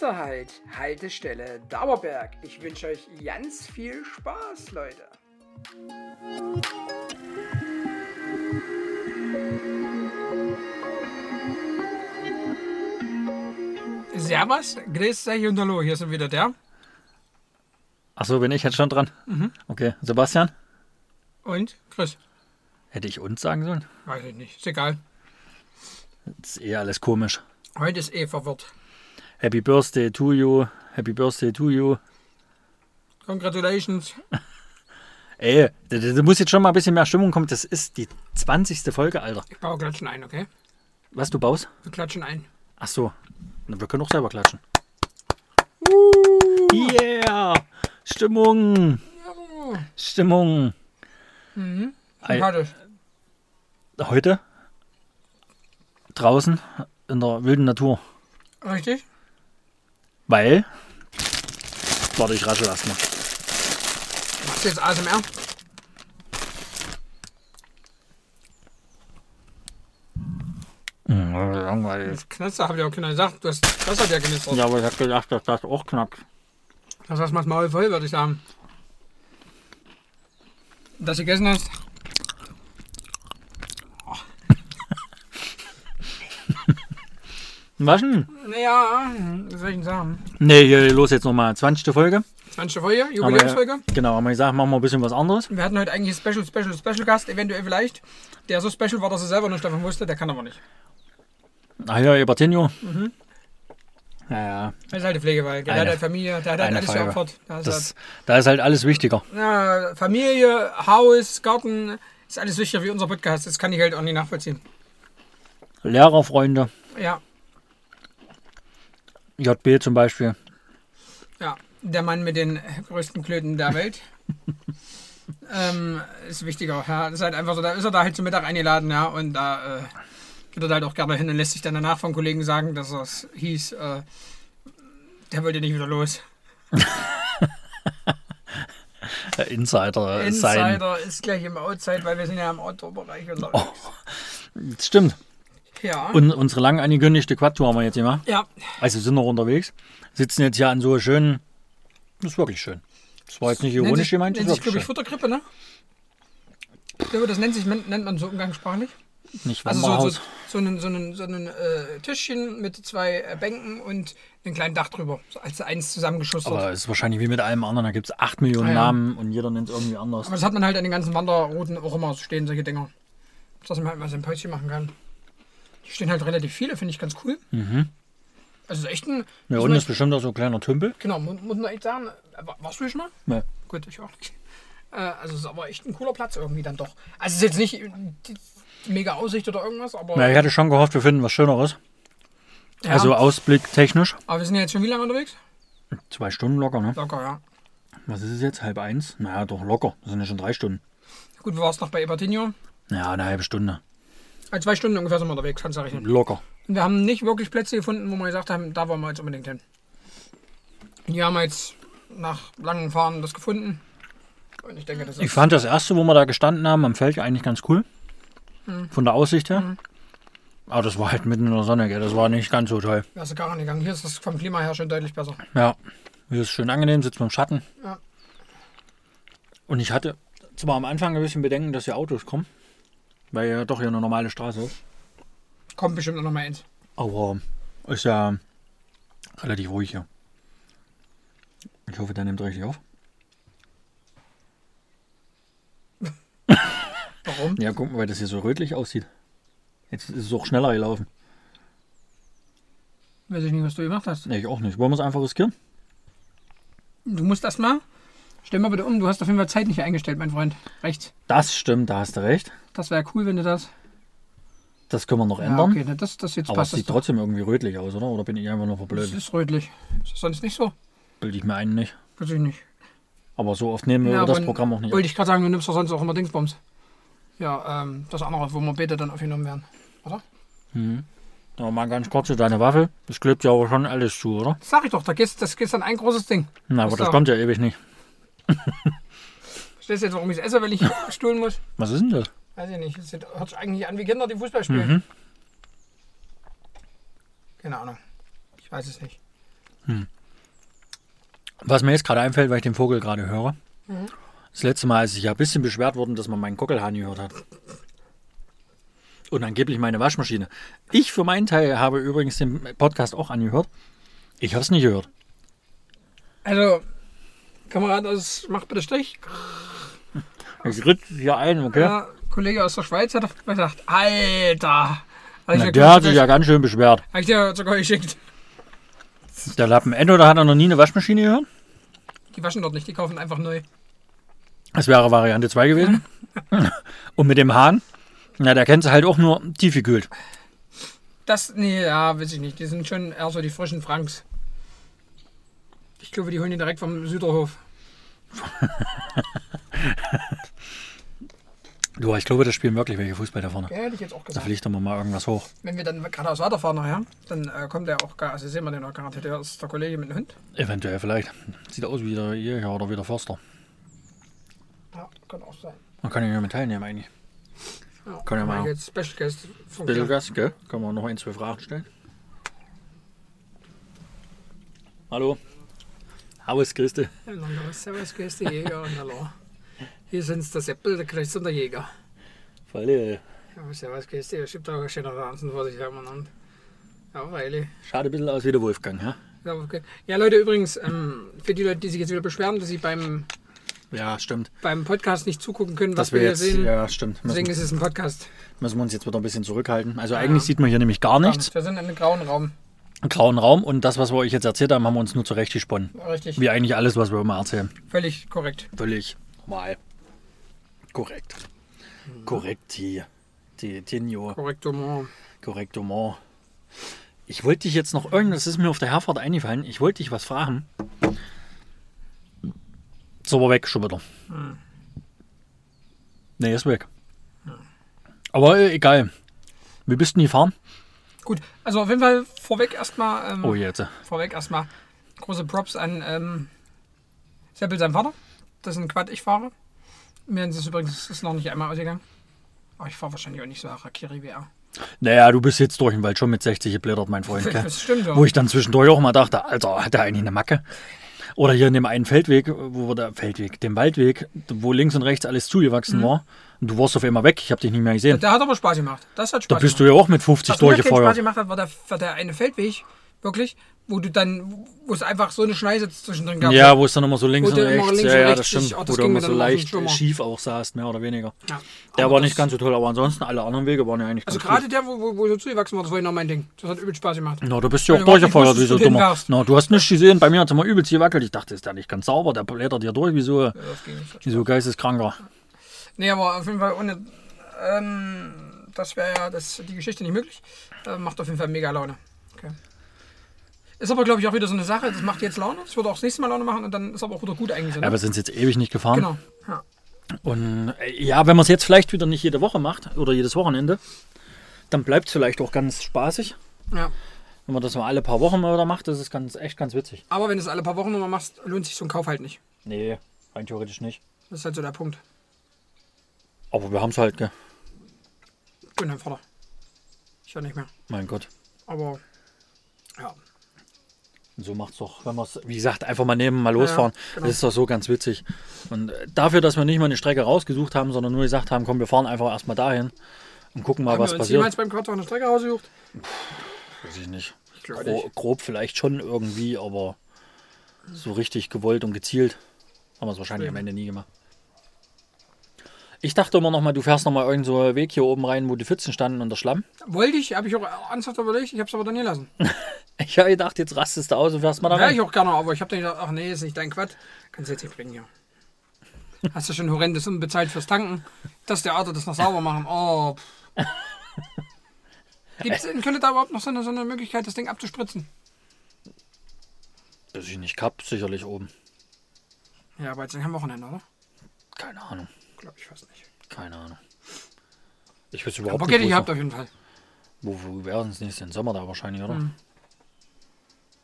Nächster Halt, Haltestelle Dauerberg. Ich wünsche euch ganz viel Spaß, Leute. Servus, grüß euch und hallo, hier sind wieder der Achso, bin ich jetzt schon dran? Okay, Sebastian? und Chris. Hätte ich uns sagen sollen? Weiß ich nicht, ist egal. Das ist eh alles komisch. Heute ist eh verwirrt. Happy Birthday to you. Happy Birthday to you. Congratulations. Ey, da, da da muss jetzt schon mal ein bisschen mehr Stimmung kommen. Das ist die 20. Folge, Alter. Ich baue Klatschen ein, okay? Was, du baust? Wir klatschen ein. Ach so. Na, wir können auch selber klatschen. Yeah! Stimmung! Stimmung! Ei- Sympathisch. Heute draußen in der wilden Natur. Richtig? Weil. Warte, ich raschel erstmal. Machst du jetzt ASMR? Langweilig. Das Knatzer habe ich auch keiner gesagt. Du hast, das hat ja genistert. Ja, aber ich hab gedacht, dass das auch knackt. Das hast du Maul voll, würde ich sagen. Das du gegessen hast. Was denn? Naja, was soll ich denn sagen? Nee, hier los jetzt nochmal. 20. Folge. 20. Folge, Jubiläumsfolge. Genau, haben wir gesagt, machen wir ein bisschen was anderes. Wir hatten heute eigentlich einen Special, Special, Special Gast, eventuell vielleicht. Der so special war, dass er selber nicht davon wusste, der kann aber nicht. Ah ja, Ebertinho. Ja, ja. Das ist halt die Pflegewahl. Der Eine- hat halt Familie, der hat halt alles geopfert. Ist Das, da ist halt alles wichtiger. halt, ja, Familie, Haus, Garten, ist alles wichtiger wie unser Podcast. Das kann ich halt auch nicht nachvollziehen. Lehrerfreunde, Ja, JB zum Beispiel. ja. Der Mann mit den größten Klöten der Welt. ähm, ist wichtiger. Ja, das ist halt einfach so, da ist er da halt zum Mittag eingeladen, ja, und da äh, geht er da halt auch gerne hin und lässt sich dann danach von Kollegen sagen, dass es hieß, äh, der wollte nicht wieder los. Insider, äh, sein. Insider ist gleich im Outside, weil wir sind ja im Outdoor-Bereich unterwegs. Das stimmt. Ja. Und unsere lang angekündigte Quad-Tour haben wir jetzt gemacht. ja, Also sind noch unterwegs. Sitzen jetzt hier an so schönen. Das ist wirklich schön. Das war jetzt nicht ironisch sich, gemeint. Das nennt ist sich, glaube wirklich ich. Futterkrippe, ne? Ich glaube, das nennt sich, nennt man so umgangssprachlich. Nicht Also so, so, so ein, so ein, so ein äh, Tischchen mit zwei äh, Bänken und einem kleinen Dach drüber. So als eins zusammengeschustert. Aber es ist wahrscheinlich wie mit allem anderen. Da gibt es 8 Millionen Ah, ja. Namen und jeder nennt es irgendwie anders. Aber das hat man halt an den ganzen Wanderrouten auch immer so stehen, solche Dinger. Dass man halt mal sein Päuschen machen kann. Hier stehen halt relativ viele, finde ich ganz cool. Also es ist echt ein. Mhm. Ja, muss unten ist bestimmt auch so ein kleiner Tümpel. Genau, mu- muss man echt sagen. äh, wa- Warst du hier schon mal? Nee. Gut, ich auch nicht. Äh, also es ist aber echt ein cooler Platz irgendwie dann doch. Also es ist jetzt nicht die, die mega Aussicht oder irgendwas, aber. Ja, ich hatte schon gehofft, wir finden was Schöneres. Ja. Also Ausblick technisch. aber wir sind ja jetzt schon wie lange unterwegs? Zwei Stunden locker, ne? Locker, ja. Was ist es jetzt? Halb eins? Naja, doch locker. Das sind ja schon drei Stunden. Gut, wir waren noch bei Ebertinho. Ja, eine halbe Stunde. Also zwei Stunden ungefähr sind wir unterwegs, kannst du rechnen. Locker. Und wir haben nicht wirklich Plätze gefunden, wo wir gesagt haben, da wollen wir jetzt unbedingt hin. Hier haben wir jetzt nach langem Fahren das gefunden. Und ich denke, das ist. Ich fand das erste, wo wir da gestanden haben, am Feld eigentlich ganz cool. Von der Aussicht her. Aber das war halt mitten in der Sonne, gell? Das war nicht ganz so toll. Wärst du gar nicht gegangen. Hier ist das vom Klima her schon deutlich besser. Ja. Hier ist schön angenehm, sitzt man im Schatten. Ja. Und ich hatte zwar am Anfang ein bisschen Bedenken, dass hier Autos kommen. Weil ja doch hier eine normale Straße ist. Kommt bestimmt noch mal eins. Aber ist ja relativ ruhig hier. Ich hoffe, der nimmt richtig auf. Warum? Ja, guck mal, weil das hier so rötlich aussieht. Jetzt ist es auch schneller gelaufen. Weiß ich nicht, was du gemacht hast. Nee, ich auch nicht. Wollen wir es einfach riskieren? Du musst erst mal. Stell mal bitte um, du hast auf jeden Fall Zeit nicht eingestellt, mein Freund. Rechts. Das stimmt, da hast du recht. Das wäre cool, wenn du das. Das können wir noch Ja, ändern. okay, na, das, das jetzt Aber es passt. Das, sieht trotzdem irgendwie rötlich aus, oder? Oder bin ich einfach nur das verblödet? ist rötlich. Ist das sonst nicht so? Bilde ich mir einen nicht. Weiß ich nicht. Aber so oft nehmen wir Ja, das Programm auch nicht. Wollte ich gerade sagen, du nimmst doch sonst auch immer Dingsbums. Ja, ähm, das andere, wo wir beide dann aufgenommen werden. Oder? Aber mal ganz kurz, deine Waffe, das klebt ja aber schon alles zu, oder? Das sag ich doch, da geht's, das geht dann ein großes Ding. Na, aber das doch- kommt ja ewig nicht. Verstehst du jetzt, warum ich es esse, weil ich stuhlen muss? Was ist denn das? Weiß ich nicht. Das sieht- hört sich eigentlich an wie Kinder, die Fußball spielen. Mhm. Keine Ahnung. Ich weiß es nicht. Was mir jetzt gerade einfällt, weil ich den Vogel gerade höre. Das letzte Mal, als ich ja ein bisschen beschwert worden, dass man meinen Gockelhahn gehört hat. Und angeblich meine Waschmaschine. Ich für meinen Teil habe übrigens den Podcast auch angehört. Ich habe es nicht gehört. Also, Kamerad, das macht bitte Strich. Ich ritt hier ein, okay? Ja, Kollege aus der Schweiz hat gesagt, Alter. Ich Na, der hat sich ja ganz schön beschwert. Hab ich dir sogar geschickt. Der Lappen entweder hat er noch nie eine Waschmaschine gehört. Die waschen dort nicht, die kaufen einfach neu. Das wäre Variante 2 gewesen. Und mit dem Hahn, na, der kennt sie halt auch nur tiefgekühlt. Das, nee, ja, weiß ich nicht. Die sind schon eher so die frischen Franks. Ich glaube, die holen die direkt vom Süderhof. Du, ich glaube, das spielen wirklich welche Fußball da vorne. Ja, hätte ich jetzt auch Da gesagt. fliegt doch mal irgendwas hoch. Wenn wir dann geradeaus weiterfahren nachher, dann äh, kommt der auch, gar- also sehen wir den auch garantiert. Der ist der Kollege mit dem Hund. Eventuell vielleicht. Sieht aus wie der Jäger oder wie der Förster. Ja, kann auch sein. Man kann ja mit teilnehmen eigentlich. Ja, Kann ja mal- Jetzt Special Guest von Bisschen Gas, gell? Können wir noch ein, zwei Fragen stellen? Hallo. Haus, Christi. Ja, Servus, Gäste, Jäger und hallo. Hier sind der Seppel, der Christ und der Jäger. Voll, Ja, Servus, Gäste, es gibt auch schöne Ranzen vor sich hermann. Ja, freilich. Schaut ein bisschen aus wie der Wolfgang, ja? Ja, okay. ja, Leute, übrigens, ähm, für die Leute, die sich jetzt wieder beschweren, dass sie beim, Ja, stimmt. beim Podcast nicht zugucken können, was wir wir hier jetzt, sehen. ja, stimmt. Deswegen Müssen, ist es ein Podcast. müssen wir uns jetzt wieder ein bisschen zurückhalten. Also eigentlich sieht man hier nämlich gar nichts. Wir sind in einem grauen Raum. Grauen Raum und das, was wir euch jetzt erzählt haben, haben wir uns nur zurechtgesponnen. Richtig. Wie eigentlich alles, was wir immer erzählen. Völlig korrekt. Völlig normal. Korrekt. Korrekt hier. Die Tinio. Korrektement. Korrektement. Ich wollte dich jetzt noch irgendwas, das ist mir auf der Herfahrt eingefallen. Ich wollte dich was fragen. Ist aber weg schon wieder. Nee, ist weg. Aber äh, egal. Wie bist du denn gefahren? Gut, also auf jeden Fall vorweg erstmal, ähm, Oh, jetzt. vorweg erstmal große Props an ähm, Seppel, sein Vater. Das ist ein Quad, ich fahre. Mir ist es übrigens ist noch nicht einmal ausgegangen. Aber ich fahre wahrscheinlich auch nicht so Harakiri wie er. Naja, du bist jetzt durch den Wald schon mit 60 geblättert, mein Freund. Gell? Das stimmt ja. Wo ich dann zwischendurch auch mal dachte, Alter, hat der eigentlich eine Macke? Oder hier in dem einen Feldweg, wo wir der Feldweg, dem Waldweg, wo links und rechts alles zugewachsen war. Und du warst auf einmal weg, ich habe dich nicht mehr gesehen. Der hat aber Spaß gemacht. Das hat Da Spaß bist du gemacht. ja auch mit 50 Was mir Spaß durchgefeuert. gemacht hat, war der, war der eine Feldweg, wirklich, wo du dann, wo es einfach so eine Schneise zwischendrin gab. Ja, wo es dann immer so links und du rechts, links ja, und ja, rechts das stimmt, dich- oh, das wo du immer so leicht schief auch saßt, mehr oder weniger. Ja. Der war nicht ganz so toll, aber ansonsten alle anderen Wege waren ja eigentlich Also gerade gut. der, wo, wo, wo so zugewachsen war, das war genau mein Ding. Das hat übel Spaß gemacht. Na, du bist ja auch du durchgefeuert, wie so du dummer. Na, du hast nichts gesehen, bei mir hat es immer übelst gewackelt. Ich dachte, ist der nicht ganz sauber, der blättert dir durch, wie so, Ja, das ging nicht. Nee, aber auf jeden Fall ohne. Ähm, das wäre ja das, die Geschichte nicht möglich. Äh, macht auf jeden Fall mega Laune. Okay. Ist aber, glaube ich, auch wieder so eine Sache. Das macht jetzt Laune. Das wird auch das nächste Mal Laune machen und dann ist aber auch wieder gut eigentlich. So, ne? Wir sind jetzt ewig nicht gefahren. genau. Ja. Und äh, ja, wenn man es jetzt vielleicht wieder nicht jede Woche macht oder jedes Wochenende, dann bleibt es vielleicht auch ganz spaßig. ja. Wenn man das mal alle paar Wochen mal wieder macht, das ist ganz, echt ganz witzig. Aber wenn du es alle paar Wochen nochmal machst, lohnt sich so ein Kauf halt nicht. Nee, rein theoretisch nicht. Das ist halt so der Punkt. Aber wir haben es halt, gell? Und dein Vater. Ich ja nicht mehr. Mein Gott. Aber ja. Und so macht's doch, wenn wir es, wie gesagt, einfach mal nehmen, mal losfahren. genau. Das ist doch so ganz witzig. Und äh, dafür, dass wir nicht mal eine Strecke rausgesucht haben, sondern nur gesagt haben, komm, wir fahren einfach erstmal dahin und gucken mal, Haben was wir uns passiert. jemals beim Quad eine Strecke rausgesucht? Weiß ich nicht. Ich Gro nicht. grob vielleicht schon irgendwie, aber so richtig gewollt und gezielt haben wir es wahrscheinlich am Deswegen. Ende nie gemacht. Ich dachte immer noch mal, du fährst noch mal irgend so einen Weg hier oben rein, wo die Pfützen standen und der Schlamm. Wollte ich, habe ich auch ernsthaft überlegt, ich habe es aber dann gelassen. Ich habe gedacht, jetzt rastest du aus und fährst mal da Wäre rein. ich auch gerne, aber ich habe dann gedacht, ach nee, ist nicht dein Quad. Kannst du jetzt nicht bringen hier. Hast du schon horrendes unbezahlt fürs Tanken? Das der Auto das noch sauber machen. Oh. Gibt es in Köln da überhaupt noch so eine, so eine Möglichkeit, das Ding abzuspritzen? Weiß ich nicht, Cup sicherlich oben. Ja, aber jetzt am Wochenende, oder? Keine Ahnung, Glaube ich fast nicht. keine Ahnung. Ich weiß überhaupt Aber nicht, es habt auf jeden Fall. Wo, wo wäre es nächsten Sommer da wahrscheinlich, oder? Mhm.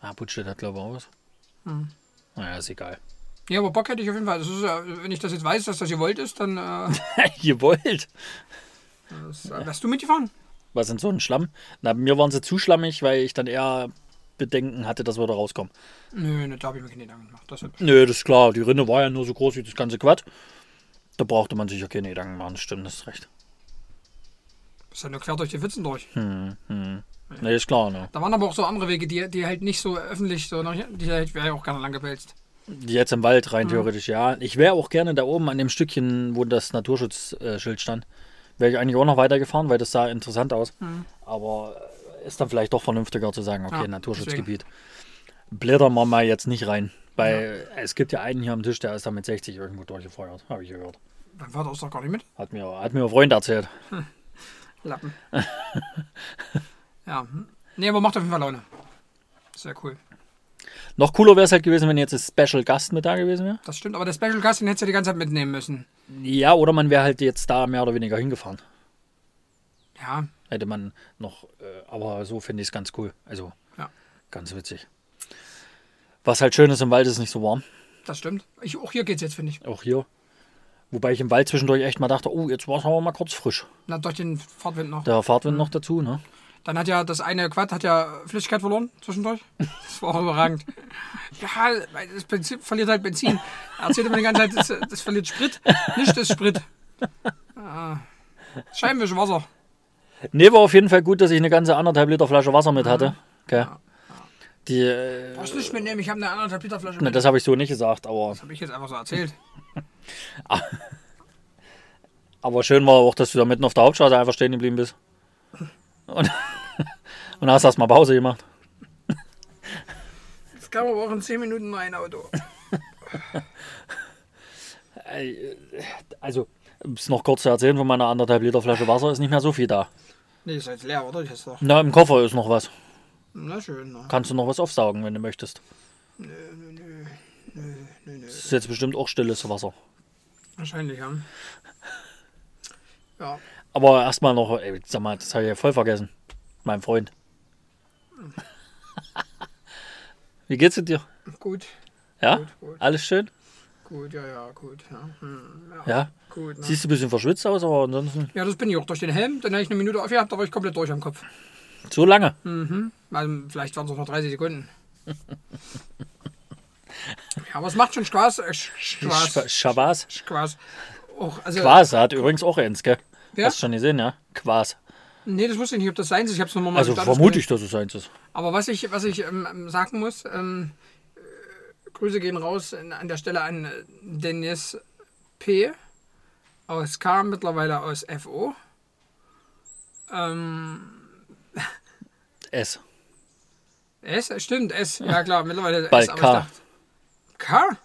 Ah, Butsche hat glaube ich auch was. Mhm. Naja, ist egal. Ja, aber Bock hätte ich auf jeden Fall. Das ist, wenn ich das jetzt weiß, dass das gewollt ist, dann äh, Ihr wollt. das, äh, wärst du mitgefahren. Was in so ein Schlamm? Na, mir waren sie zu schlammig, weil ich dann eher Bedenken hatte, dass wir da rauskommen. Nö, ne, da habe ich mir keine Gedanken gemacht. Das Nö, das ist klar. Die Rinne war ja nur so groß wie das ganze Quad. Da brauchte man sich ja keine Gedanken machen. Stimmt, das ist recht. ist ja nur quer durch die Pfützen durch. Hm, hm. Nee, ist klar, ne? Da waren aber auch so andere Wege, die, die halt nicht so öffentlich, so, die hätte ich auch gerne lang gepelzt. Jetzt im Wald rein theoretisch, ja. Ich wäre auch gerne da oben an dem Stückchen, wo das Naturschutzschild stand, wäre ich eigentlich auch noch weitergefahren, weil das sah interessant aus. Aber äh, ist dann vielleicht doch vernünftiger zu sagen, okay, Ja, Naturschutzgebiet. Blättern wir mal jetzt nicht rein. Weil es gibt ja einen hier am Tisch, der ist da mit 60 irgendwo durchgefeuert, habe ich gehört. Mein Vater ist doch gar nicht mit. Hat mir, hat mir ein Freund erzählt. Lappen. ja. hm. Nee, aber macht auf jeden Fall Laune. Sehr cool. Noch cooler wäre es halt gewesen, wenn jetzt ein Special Gast mit da gewesen wäre. Das stimmt, aber der Special Gast, den hättest du ja die ganze Zeit mitnehmen müssen. Ja, oder man wäre halt jetzt da mehr oder weniger hingefahren. Ja, Hätte man noch, äh, aber so finde ich es ganz cool. Also Ja. ganz witzig. Was halt schön ist, im Wald ist es nicht so warm. das stimmt. Ich, auch hier geht's jetzt, finde ich. Auch hier. Wobei ich im Wald zwischendurch echt mal dachte, oh, jetzt war es aber mal kurz frisch. Na, durch den Fahrtwind noch. Der Fahrtwind noch dazu, ne? Dann hat ja das eine Quad hat ja Flüssigkeit verloren zwischendurch. Das war auch überragend. Ja, das Benzin verliert halt Benzin. Er erzählte mir die ganze Zeit, das, das verliert Sprit. Nicht das Sprit. Ah, Scheinwischwasser. Nee, war auf jeden Fall gut, dass ich eine ganze anderthalb Liter Flasche Wasser mit hatte. Okay. Die, äh, du nicht mitnehmen, ich habe eine anderthalb Liter Flasche ne, das habe ich so nicht gesagt, aber, Das habe ich jetzt einfach so erzählt. aber schön war auch, dass du da mitten auf der Hauptstraße einfach stehen geblieben bist. Und, und hast erst mal Pause gemacht. Es kam aber auch in 10 Minuten nur ein Auto. Also, um es noch kurz zu erzählen von meiner anderthalb Liter Flasche Wasser, ist nicht mehr so viel da. Nee, ist jetzt leer, oder? Na, im Koffer ist noch was. Na schön. Na. Kannst du noch was aufsaugen, wenn du möchtest. Nö, nö, nö. Nö, nö, nö. Das ist jetzt bestimmt auch stilles Wasser. Wahrscheinlich, ja. Ja, Aber erstmal noch, ey, sag mal, das habe ich ja voll vergessen. Mein Freund. Wie geht's mit dir? gut. Ja? Gut, gut. Alles schön? Gut, ja, ja, gut. Ja, hm, ja. Ja? Gut, ne? Siehst du ein bisschen verschwitzt aus, aber ansonsten Ja, das bin ich auch durch den Helm. Dann habe ich eine Minute aufgehabt, da war ich komplett durch am Kopf. So lange. Mhm. Also, vielleicht waren es auch noch 30 Sekunden. ja, aber es macht schon Spaß. Äh, Spaß. Spaß. Auch, also, Quas hat übrigens auch eins, gell? Ja? Hast du schon gesehen, ja? Quas. Nee, das wusste ich nicht, ob das sein ist. Ich es nur mal Also vermute ich, dass es eins ist. Aber was ich, was ich ähm, ähm, sagen muss, ähm, äh, Grüße gehen raus in, an der Stelle an äh, Dennis P. aus K, mittlerweile aus FO. Ähm, S. S, stimmt, S, ja klar, mittlerweile Bald S, aber K. dachte, K?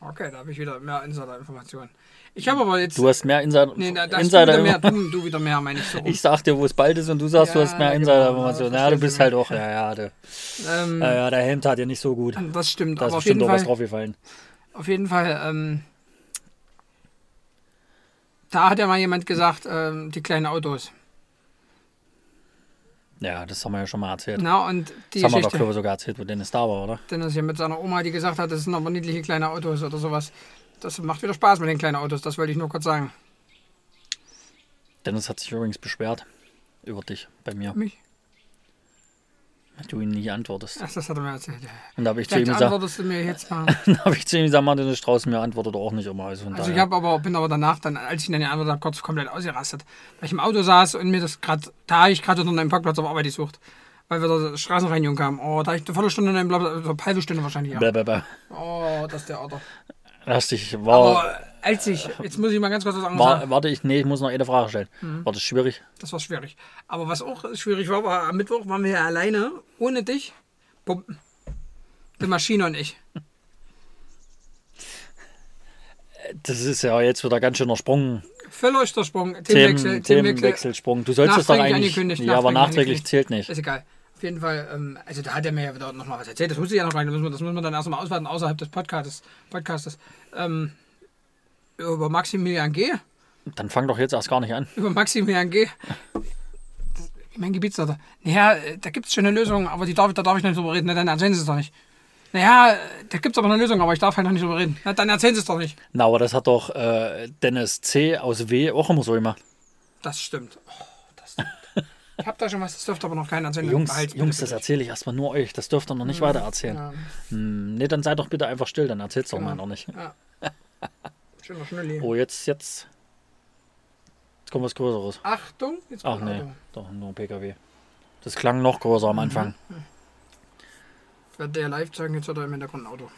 Okay, da habe ich wieder mehr Insider-Informationen. Ich habe aber jetzt. Du hast mehr Insider. nee, da, da Insider du wieder mehr, du, du wieder mehr, meine ich so. ich sag dir, wo es bald ist und du sagst, du Ja, hast mehr genau, Insider-Informationen. das Ja, du bist du halt auch, ja, ja, der, ähm, ja, ja, der Helm tat dir nicht so gut. das stimmt, Da ist bestimmt jeden auch was Fall. draufgefallen. Auf jeden Fall, ähm, da hat ja mal jemand gesagt, ähm, die kleinen Autos. Ja, das haben wir ja schon mal erzählt. Na, und die das haben wir doch, ich, sogar erzählt, wo Dennis da war, oder? Dennis hier mit seiner Oma, die gesagt hat, das sind aber niedliche kleine Autos oder sowas. Das macht wieder Spaß mit den kleinen Autos, das wollte ich nur kurz sagen. Dennis hat sich übrigens beschwert über dich bei mir, Mich? Du ihm nicht antwortest. Ach, das hat er mir erzählt. Und da habe ich, zu ihm gesagt, antwortest du mir jetzt mal. da hab ich zu ihm gesagt, Martin Strauß mir antwortet auch nicht immer. Also, Also ich hab aber, bin aber danach, dann, als ich dann die Antwort habe, kurz komplett ausgerastet. Weil ich im Auto saß und mir das gerade, da habe ich gerade unter einem Parkplatz auf Arbeit gesucht. Weil wir da Straßenreinigung kamen. Oh, da habe ich eine Viertelstunde eine halbe Stunde wahrscheinlich. Ja. Bäh, bäh, bäh. Oh, das ist der Auto. Lass dich, war, Aber als ich, jetzt muss ich mal ganz kurz was anderes war, sagen. warte ich, nee, ich muss noch eine Frage stellen. Mhm. War das schwierig? Das war schwierig. Aber was auch schwierig war, war am Mittwoch waren wir ja alleine, ohne dich. Pumpen. Die Maschine und ich. Das ist ja jetzt wieder ganz schöner Sprung. Völlig Sprung. Themen, Themenwechsel. Themenwechselsprung. Du sollst es doch eigentlich. Ja, aber nachträglich zählt nicht. Ist egal. Auf jeden Fall, ähm, also da hat er mir ja wieder nochmal was erzählt. Das wusste ich ja noch gar nicht. Das muss man, das muss man dann erst mal auswerten außerhalb des Podcastes. Podcastes. Ähm, über Maximilian G. Dann fang doch jetzt erst gar nicht an. Über Maximilian G. Mein Gebietsleiter. Naja, da gibt es schon eine Lösung, aber die darf, da darf ich nicht drüber reden. Na, dann erzählen Sie es doch nicht. Naja, da gibt es aber eine Lösung, aber ich darf halt noch nicht drüber reden. Na, dann erzählen Sie es doch nicht. Na, aber das hat doch äh, Dennis C. aus W. auch immer so gemacht. Das stimmt. Oh, das Ich hab da schon was, das dürfte aber noch keiner erzählen. Jungs, bitte Jungs, das erzähle ich erstmal nur euch. Das dürft ihr noch nicht weiter erzählen. Ja, Hm, nee, dann seid doch bitte einfach still, dann erzählt's doch Genau. mal noch nicht. schöner Schnulli. Oh, jetzt, jetzt. Jetzt kommt was Größeres. Achtung, jetzt Ach kommt nee, Auto. doch nur ein PKW. Das klang noch größer am Anfang. Wird der live zeigen, jetzt hat er im Hintergrund ein Auto.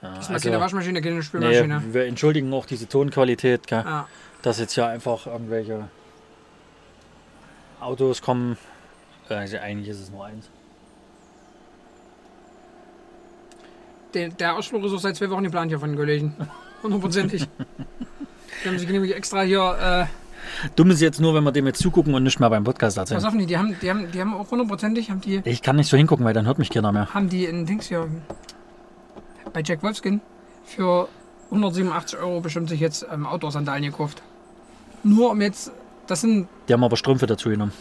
Ja, Das ist keine also, Waschmaschine, keine nee, Spülmaschine. wir entschuldigen auch diese Tonqualität, gell? Ja. dass jetzt ja einfach irgendwelche Autos kommen. Also eigentlich ist es nur eins. Der, der Ausflug ist auch seit zwei Wochen geplant hier von den Kollegen. Hundertprozentig. Die haben sich nämlich extra hier. Äh, Dumm ist jetzt nur, wenn wir dem jetzt zugucken und nicht mehr beim Podcast pass erzählen. auf, nee, die haben, die haben, die haben auch hundertprozentig, haben die, Ich kann nicht so hingucken, weil dann hört mich keiner mehr. haben die ein Dings hier bei Jack Wolfskin für 187 Euro bestimmt sich jetzt ähm, Outdoor-Sandalen gekauft. Nur um jetzt, das sind, Die haben aber Strümpfe dazu genommen.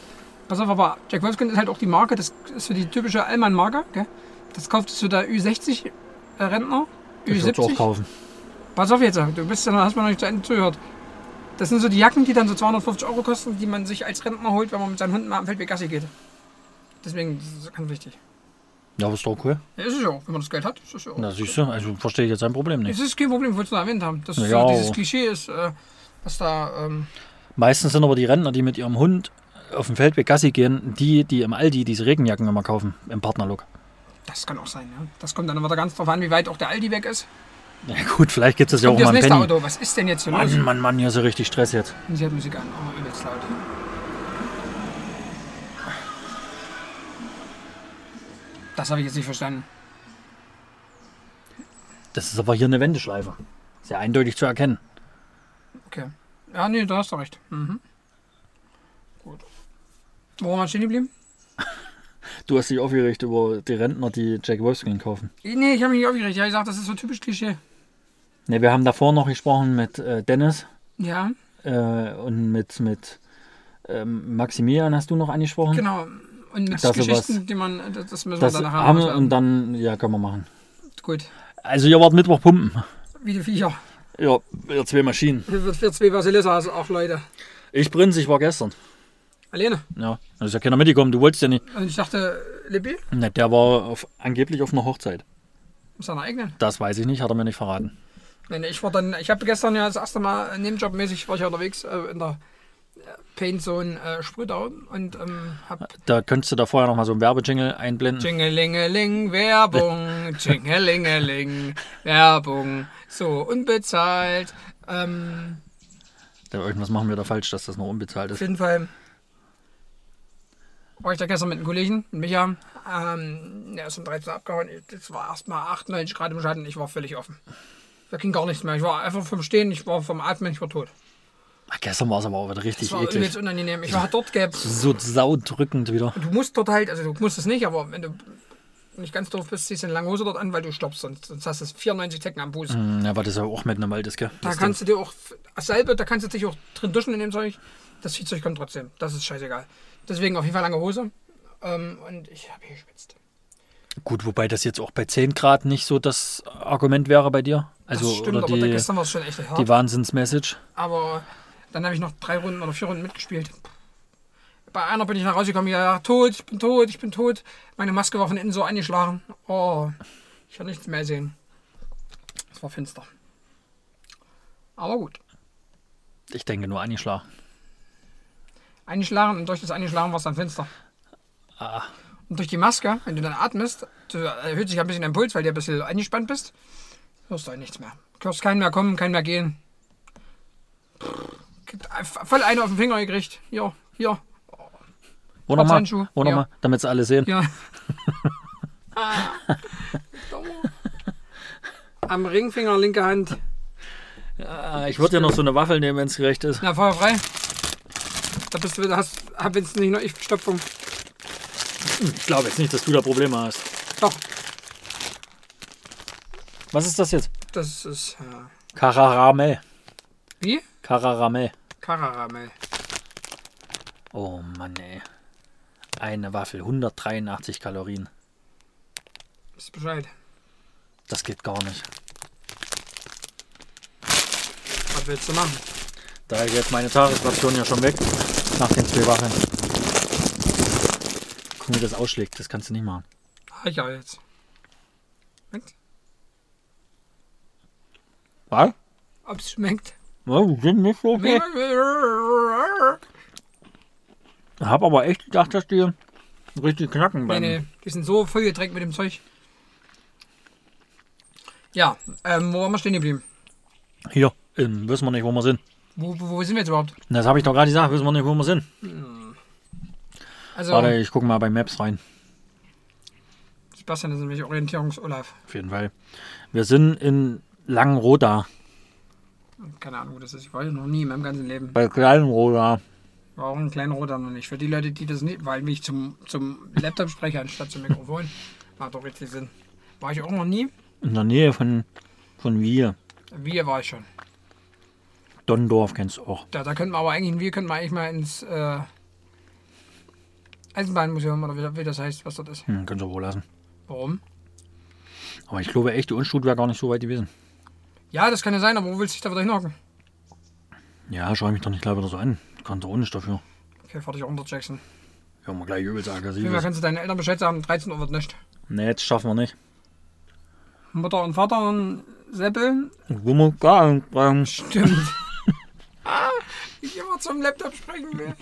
pass auf, aber Jack Wolfskin ist halt auch die Marke, das ist so die typische Allmann-Marke? Das kauft so der Ü60-Rentner, Ich würde es auch Ü70. kaufen. Pass auf jetzt, du bist ja, hast mir noch nicht zu Ende zugehört. Das sind so die Jacken, die dann so 250 Euro kosten, die man sich als Rentner holt, wenn man mit seinen Hunden mal am Feldweg Gassi geht. Deswegen, das ist ganz wichtig. Ja, aber ist doch cool. Ja, ist es ja auch, wenn man das Geld hat. Ist es ja auch. Na, siehst du, also verstehe ich jetzt sein Problem nicht. Es ist kein Problem, ich wollte es nur erwähnt haben. Das ist Ja. dieses Klischee ist, äh, was da. Ähm, Meistens sind aber die Rentner, die mit ihrem Hund auf dem Feldweg Gassi gehen, die, die im Aldi diese Regenjacken immer kaufen, im Partnerlook. das kann auch sein, ja. Das kommt dann wieder ganz drauf an, wie weit auch der Aldi weg ist. Ja gut, vielleicht gibt es ja auch mal nächste Penny. Auto. Was ist denn jetzt hier los? Mann, Mann, Mann, hier ist ja richtig Stress jetzt. Und sie hat Musik an, aber übelst laut. Das habe ich jetzt nicht verstanden. Das ist aber hier eine Wendeschleife. Sehr eindeutig zu erkennen. Okay. Ja, nee, da hast du recht. Mhm. Gut. Wo waren wir stehen geblieben? Du hast dich aufgeregt über die Rentner, die Jack Wolfskin kaufen. Nee, ich habe mich nicht aufgeregt. Ich habe gesagt, das ist so typisch Klischee. Ne, wir haben davor noch gesprochen mit äh, Dennis Ja, äh, und mit, mit ähm, Maximilian hast du noch angesprochen. genau. Und mit Geschichten, sowas- die man, das das müssen Das wir dann nachher haben wir auswerten. und dann, ja, können wir machen. Gut. Also ihr wart Mittwoch pumpen. Wie die Viecher. Ja, ihr zwei Maschinen. Wird für zwei Vasilissa, also auch Leute. Ich Prinz, ich war gestern. Alleine. Ja, da ist ja keiner mitgekommen, du wolltest ja nicht. Und ich dachte, Lippi, Ne, der war auf, angeblich auf einer Hochzeit. seiner eigenen. Das weiß ich nicht, hat er mir nicht verraten. Nee, nee, ich war dann, ich habe gestern ja das erste Mal nebenjobmäßig war ich ja unterwegs äh, in der äh, Paint Zone äh, Sprühdau und ähm, hab Da könntest du da vorher noch mal so einen Werbejingle einblenden. Jingelingeling, Werbung, Jingelingeling, Werbung, so unbezahlt. Ähm, Da, irgendwas machen wir da falsch, dass das noch unbezahlt auf ist. jeden Fall war ich da gestern mit einem Kollegen, mit Micha. Ähm, der ist um 13 Uhr abgehauen. Es war erstmal 98 Grad im Schatten. Ich war völlig offen. Da ging gar nichts mehr. Ich war einfach vom Stehen, ich war vom Atmen, ich war tot. Ach, gestern war es aber auch wieder Das richtig war eklig. übelst unangenehm. Ich war dort gelb. So saudrückend wieder. Du musst dort halt, also du musst es nicht, aber wenn du nicht ganz doof bist, ziehst du eine lange Hose dort an, weil du stoppst. Sonst, sonst hast du 94 Tecken am Fuß. Hm, Ja, aber das ist ja auch mit einem ist, gell? Da Das kannst du dir auch selber, da kannst du dich auch drin duschen in dem Zeug. Das Viehzeug kommt trotzdem. Das ist scheißegal. Deswegen auf jeden Fall lange Hose. Ähm, und ich habe hier geschwitzt. Gut, wobei das jetzt auch bei 10 Grad nicht so das Argument wäre bei dir. Also, das stimmt, oder aber die, gestern war es schon echt hart. die Wahnsinnsmessage. aber dann habe ich noch drei Runden oder vier Runden mitgespielt. Bei einer bin ich nach Hause gekommen, ja, tot, ich bin tot, ich bin tot. Meine Maske war von innen so eingeschlagen. Oh, ich kann nichts mehr sehen. Es war finster. Aber gut. Ich denke nur angeschlagen. Eingeschlagen und durch das Eingeschlagen war es dann finster. Ah, Und durch die Maske, wenn du dann atmest, erhöht sich ein bisschen dein Puls, weil du ein bisschen eingespannt bist, hörst du halt nichts mehr. Du hörst keinen mehr kommen, keinen mehr gehen. Pff, Voll eine auf den Finger gekriegt. Hier, hier. wo nochmal? Handschuh, Wo nochmal? Damit es alle sehen. Ja. Am Ringfinger, linke Hand. Ah, ich würde ja noch so eine Waffel nehmen, wenn es gerecht ist. Na, Feuer frei. Da bist du wieder, hast, hab jetzt nicht nur ich Verstopfung. Ich glaube jetzt nicht, dass du da Probleme hast. Doch, Was ist das jetzt? das ist. Ja. Kararamel. Wie? Kararamel. Kararamel. Oh Mann, ey. Eine Waffel, 183 Kalorien. Ist Bescheid. Das geht gar nicht. Was willst du machen? Da geht meine Tagesration ja schon weg. Nach den zwei Waffeln. Nee, das ausschlägt, das kannst du nicht machen. Ah, ja, jetzt. Schmeckt? Was? Ob's schmeckt? Ja, die sind nicht so okay. Ich hab aber echt gedacht, dass die richtig knacken Nee, beim. nee, die sind so voll gedrängt mit dem Zeug. Ja, ähm, wo waren wir stehen geblieben? Hier, in, wissen wir nicht, wo wir sind. Wo, wo, wo sind wir jetzt überhaupt? Das habe ich doch gerade gesagt, wissen wir nicht, wo wir sind. Also, Warte, ich gucke mal bei Maps rein. Sebastian ist nämlich Orientierungs-Olaf. Auf jeden Fall. Wir sind in Langenroda. Keine Ahnung, wo das ist. Ich war ja noch nie in meinem ganzen Leben. Bei Kleinroda. War auch ein kleiner Roter noch nicht. Für die Leute, die das nicht, weil ich zum, zum Laptop spreche anstatt zum Mikrofon, macht doch richtig Sinn. War ich auch noch nie. In der Nähe von, von Wir. Wir war ich schon. Donnendorf kennst du auch. Da, da könnten wir aber eigentlich, wir könnten wir eigentlich mal ins äh, Eisenbahnmuseum oder wie, wie das heißt, was dort ist. Hm, kannst du wohl lassen. Warum? Aber ich glaube echt, die Unschuld wäre gar nicht so weit gewesen. Ja, das kann ja sein, aber wo willst du dich da wieder hinhocken? Ja, schau mich doch nicht gleich wieder so an. Kann doch auch nicht dafür. Okay, fahr dich auch unter Jackson. Ja, mal gleich übelst aggressiv. Wie kannst du deinen Eltern Bescheid sagen, 13 Uhr wird nicht. Nee, jetzt schaffen wir nicht. Mutter und Vater und Seppel. Gar ähm, Stimmt. ah, ich immer zum Laptop sprechen will.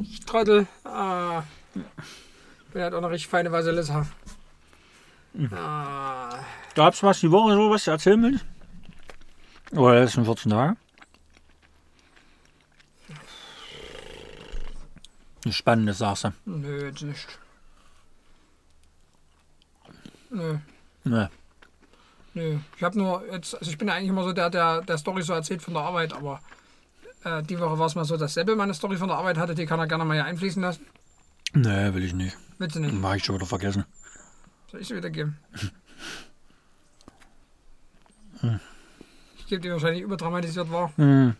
Ich Trottel. Ah. Bin halt auch eine richtig feine weiße Lissa. Ah. Gab's was die Woche so, was du erzählen willst? Oder die letzten 14 Tage? Eine spannende Sache. Nö, jetzt nicht. Nö, Ne. nö. Ich habe nur jetzt, also ich bin ja eigentlich immer so der, der der Story so erzählt von der Arbeit, aber äh, die Woche war es mal so, dass Seppel meine Story von der Arbeit hatte, die kann er gerne mal hier einfließen lassen. Nee, will ich nicht. Willst du nicht? War ich schon wieder vergessen. Soll ich sie wieder geben? Ich gebe die wahrscheinlich überdramatisiert war. Hm.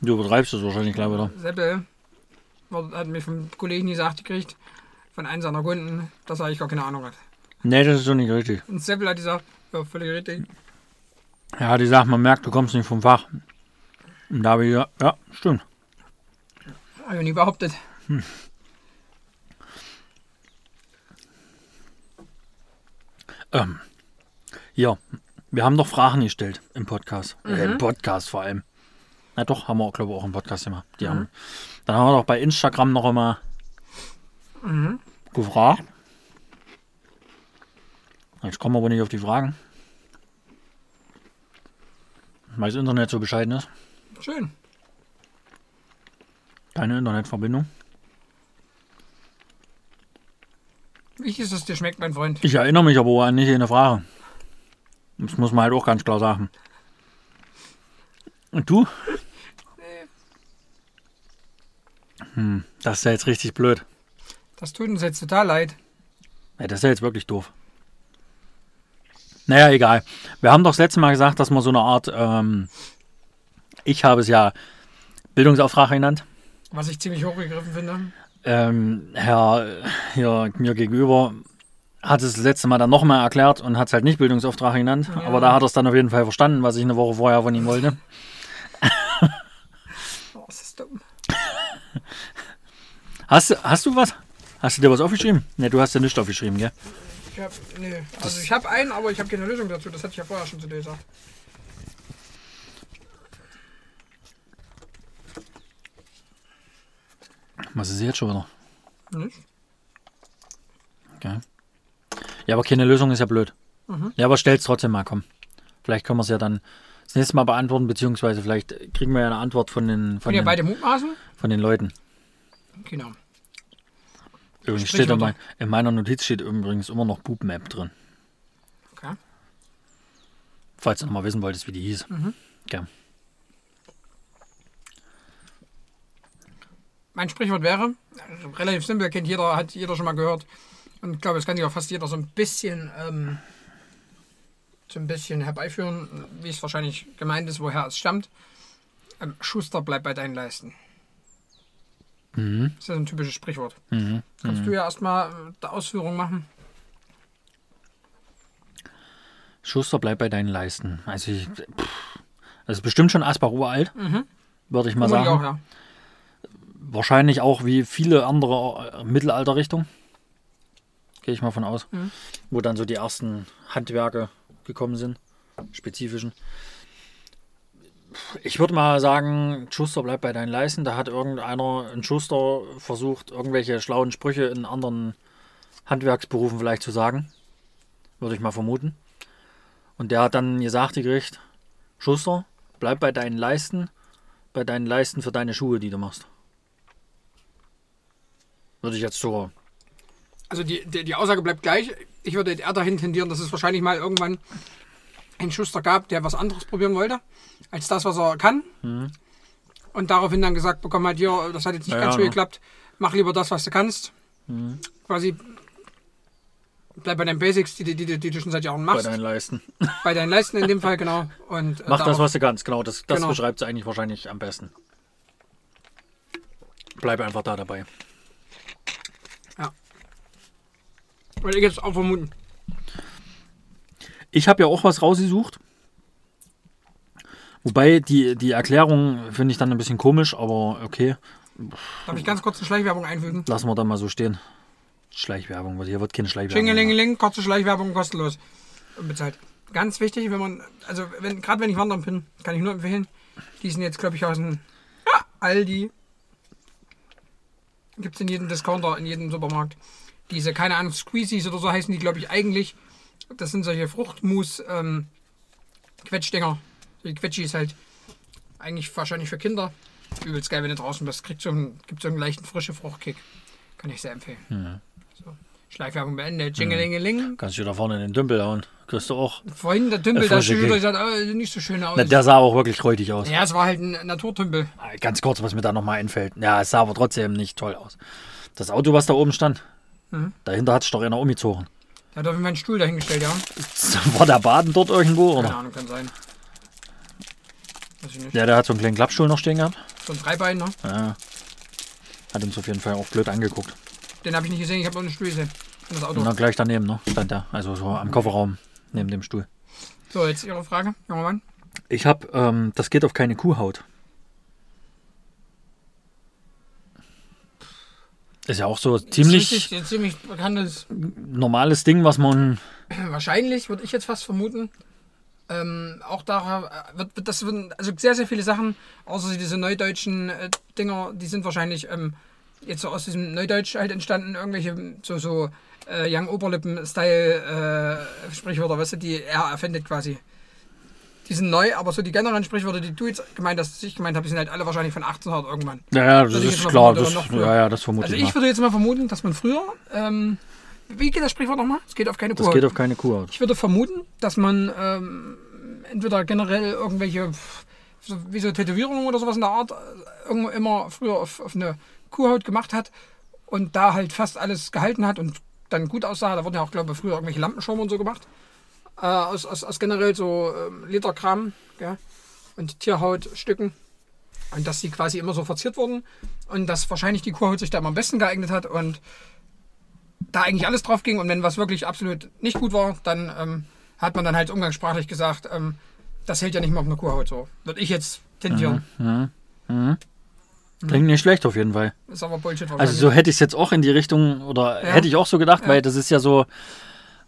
Du übertreibst es wahrscheinlich gleich wieder. Seppel hat mich vom Kollegen gesagt gekriegt, von einem seiner Kunden, dass er eigentlich gar keine Ahnung hat. Nee, das ist so nicht richtig. Und Seppel hat gesagt, ja, völlig richtig. Ja, die sagt, man merkt, du kommst nicht vom Fach. Und da habe ich gesagt, ja, stimmt. Habe ich nie behauptet. Ähm, hier, wir haben doch Fragen gestellt im Podcast. Äh, Im Podcast vor allem. Na doch, haben wir, auch, glaube ich, auch im Podcast gemacht. Die haben, dann haben wir doch bei Instagram noch immer gefragt. Jetzt kommen wir aber nicht auf die Fragen. Weil das Internet so bescheiden ist. Schön. Keine Internetverbindung. Wichtig ist, dass es dir schmeckt, mein Freund. Ich erinnere mich aber an nicht eine Frage. Das muss man halt auch ganz klar sagen. Und du? Hm, das ist ja jetzt richtig blöd. Das tut uns jetzt total leid. Ja, das ist ja jetzt wirklich doof. Naja, egal. Wir haben doch das letzte Mal gesagt, dass man so eine Art, ähm, ich habe es ja Bildungsauftrag genannt. Was ich ziemlich hochgegriffen finde. Ähm, Herr hier mir gegenüber hat es das letzte Mal dann nochmal erklärt und hat es halt nicht Bildungsauftrag genannt. Ja. Aber da hat er es dann auf jeden Fall verstanden, was ich eine Woche vorher von ihm wollte. Oh, das ist dumm. Hast, du- hast du was? Hast du dir was aufgeschrieben? Ne, du hast ja nichts aufgeschrieben, gell? Ich hab, nee. Also ich habe einen, aber ich habe keine Lösung dazu. Das hatte ich ja vorher schon zu dir gesagt. Was ist jetzt schon wieder? Nicht? Okay. Ja, aber keine Lösung ist ja blöd. Ja, aber stell's trotzdem mal, komm. Vielleicht können wir es ja dann das nächste Mal beantworten, beziehungsweise vielleicht kriegen wir ja eine Antwort von den, von ihr den, beide mutmaßen? von den Leuten. Genau. Übrigens steht in, mein, in meiner Notiz steht übrigens immer noch Boop Map drin. Okay. Falls du noch mal wissen wolltest, wie die hieß. Okay. Mein Sprichwort wäre, relativ simpel, kennt jeder, hat jeder schon mal gehört. Und ich glaube, es kann sich auch fast jeder so ein bisschen, ähm, so ein bisschen herbeiführen, wie es wahrscheinlich gemeint ist, woher es stammt. Ähm, Schuster, bleib bei deinen Leisten. Mhm. Das ist ja so ein typisches Sprichwort. Mhm. Kannst du ja erstmal äh, die Ausführung machen? Schuster, bleib bei deinen Leisten. Also, ich, pff, das ist bestimmt schon Asbach uralt, würde ich mal Vermutlich sagen. auch, ja. Wahrscheinlich auch wie viele andere äh, Mittelalterrichtungen. Gehe ich mal von aus, Mhm. wo dann so die ersten Handwerke gekommen sind, spezifischen. Ich würde mal sagen, Schuster bleibt bei deinen Leisten. Da hat irgendeiner, ein Schuster, versucht, irgendwelche schlauen Sprüche in anderen Handwerksberufen vielleicht zu sagen. Würde ich mal vermuten. Und der hat dann gesagt, die Gericht, Schuster, bleib bei deinen Leisten, bei deinen Leisten für deine Schuhe, die du machst. Würde ich jetzt so. Also die, die, die Aussage bleibt gleich. Ich würde eher dahin tendieren, dass es wahrscheinlich mal irgendwann einen Schuster gab, der was anderes probieren wollte, als das, was er kann. Und daraufhin dann gesagt bekommen hat, hier, das hat jetzt nicht Ja, ganz ja, so ne? geklappt, mach lieber das, was du kannst. Quasi bleib bei deinen Basics, die, die, die, die du schon seit Jahren Bei machst. deinen Leisten. Bei deinen Leisten in dem Fall, genau. Und, äh, Mach das, darauf- was du kannst. Genau, das, das Genau. beschreibt es eigentlich wahrscheinlich am besten. Bleib einfach da dabei. Würde ich jetzt auch vermuten. Ich habe ja auch was rausgesucht. Wobei die, die Erklärung finde ich dann ein bisschen komisch, aber okay, Darf ich ganz kurz eine Schleichwerbung einfügen? lassen wir dann mal so stehen. Schleichwerbung, weil hier wird keine Schleichwerbung. Schingelingeling, kurze Schleichwerbung, kostenlos. Bezahlt. Ganz wichtig, wenn man, also wenn, gerade wenn ich wandern bin, kann ich nur empfehlen, die sind jetzt, glaube ich, aus dem ja, Aldi. Gibt es in jedem Discounter, in jedem Supermarkt. Diese, keine Ahnung, Squeezies oder so heißen die, glaube ich, eigentlich. Das sind solche Fruchtmus, ähm, Quetschdinger. Die Quetschis halt. Eigentlich wahrscheinlich für Kinder. Übelst geil, wenn du draußen bist. Kriegt so einen, gibt so einen leichten frische Fruchtkick. Kann ich sehr empfehlen. So. Schleichwerbung beendet. Jingelingeling. Kannst du da vorne in den Dümpel hauen. Kriegst du auch. Vorhin der Tümpel, Äh, da schon wieder gesagt, oh, sieht nicht so schön aus. Na, der sah auch wirklich räudig aus. ja, es war halt ein Naturtümpel. Ganz kurz, was mir da nochmal einfällt. Ja, es sah aber trotzdem nicht toll aus. Das Auto, was da oben stand, Mhm. dahinter hat sich doch einer umgezogen. Da hat auf jeden Fall einen Stuhl dahingestellt, ja. War der Baden dort irgendwo? Keine Oder? Ahnung, kann sein. Weiß ich nicht. Ja, der hat so einen kleinen Klappstuhl noch stehen gehabt. So ein Dreibein, ne? Ja. Hat uns auf jeden Fall auch blöd angeguckt. Den habe ich nicht gesehen, ich habe nur einen Stuhl gesehen. Und das Auto. Und dann gleich daneben, ne? Stand der. Also so am Kofferraum, neben dem Stuhl. So, jetzt Ihre Frage, junger Mann. Ich habe, ähm, das geht auf keine Kuhhaut. Ist ja auch so ziemlich richtig- ziemlich bekanntes. normales Ding, was man. Wahrscheinlich, würde ich jetzt fast vermuten. Ähm, auch da wird, wird das wird, also sehr, sehr viele Sachen, außer diese neudeutschen äh, Dinger, die sind wahrscheinlich ähm, jetzt so aus diesem Neudeutsch halt entstanden, irgendwelche so, so äh, Young Oberlippen-Style äh, weißt du, die er erfindet quasi. Die sind neu, aber so die generellen Sprichwörter, die du jetzt gemeint hast, die ich gemeint habe, die sind halt alle wahrscheinlich von 1800 irgendwann. Ja, ja, das ich ist klar. Das, ja, ja, das vermute Also ich. ich mal. würde jetzt mal vermuten, dass man früher, ähm, wie geht das Sprichwort nochmal? Es geht auf keine Das Kuh. geht auf keine Kuhhaut. Ich würde vermuten, dass man ähm, entweder generell irgendwelche, wie so Tätowierungen oder sowas in der Art, äh, irgendwo immer früher auf, auf eine Kuhhaut gemacht hat und da halt fast alles gehalten hat und dann gut aussah. Da wurden ja auch, glaube ich, früher irgendwelche Lampenschirme und so gemacht. Äh, aus, aus, aus generell so ähm, Lederkram gell? und Tierhautstücken. Und dass die quasi immer so verziert wurden und dass wahrscheinlich die Kuhhaut sich da immer am besten geeignet hat und da eigentlich alles drauf ging und wenn was wirklich absolut nicht gut war, dann ähm, hat man dann halt umgangssprachlich gesagt, ähm, das hält ja nicht mehr auf einer Kuhhaut so. Würde ich jetzt tendieren. Klingt nicht schlecht auf jeden Fall. Ist aber Bullshit Also so hätte ich es jetzt auch in die Richtung, oder Ja. hätte ich auch so gedacht, Ja. weil das ist ja so,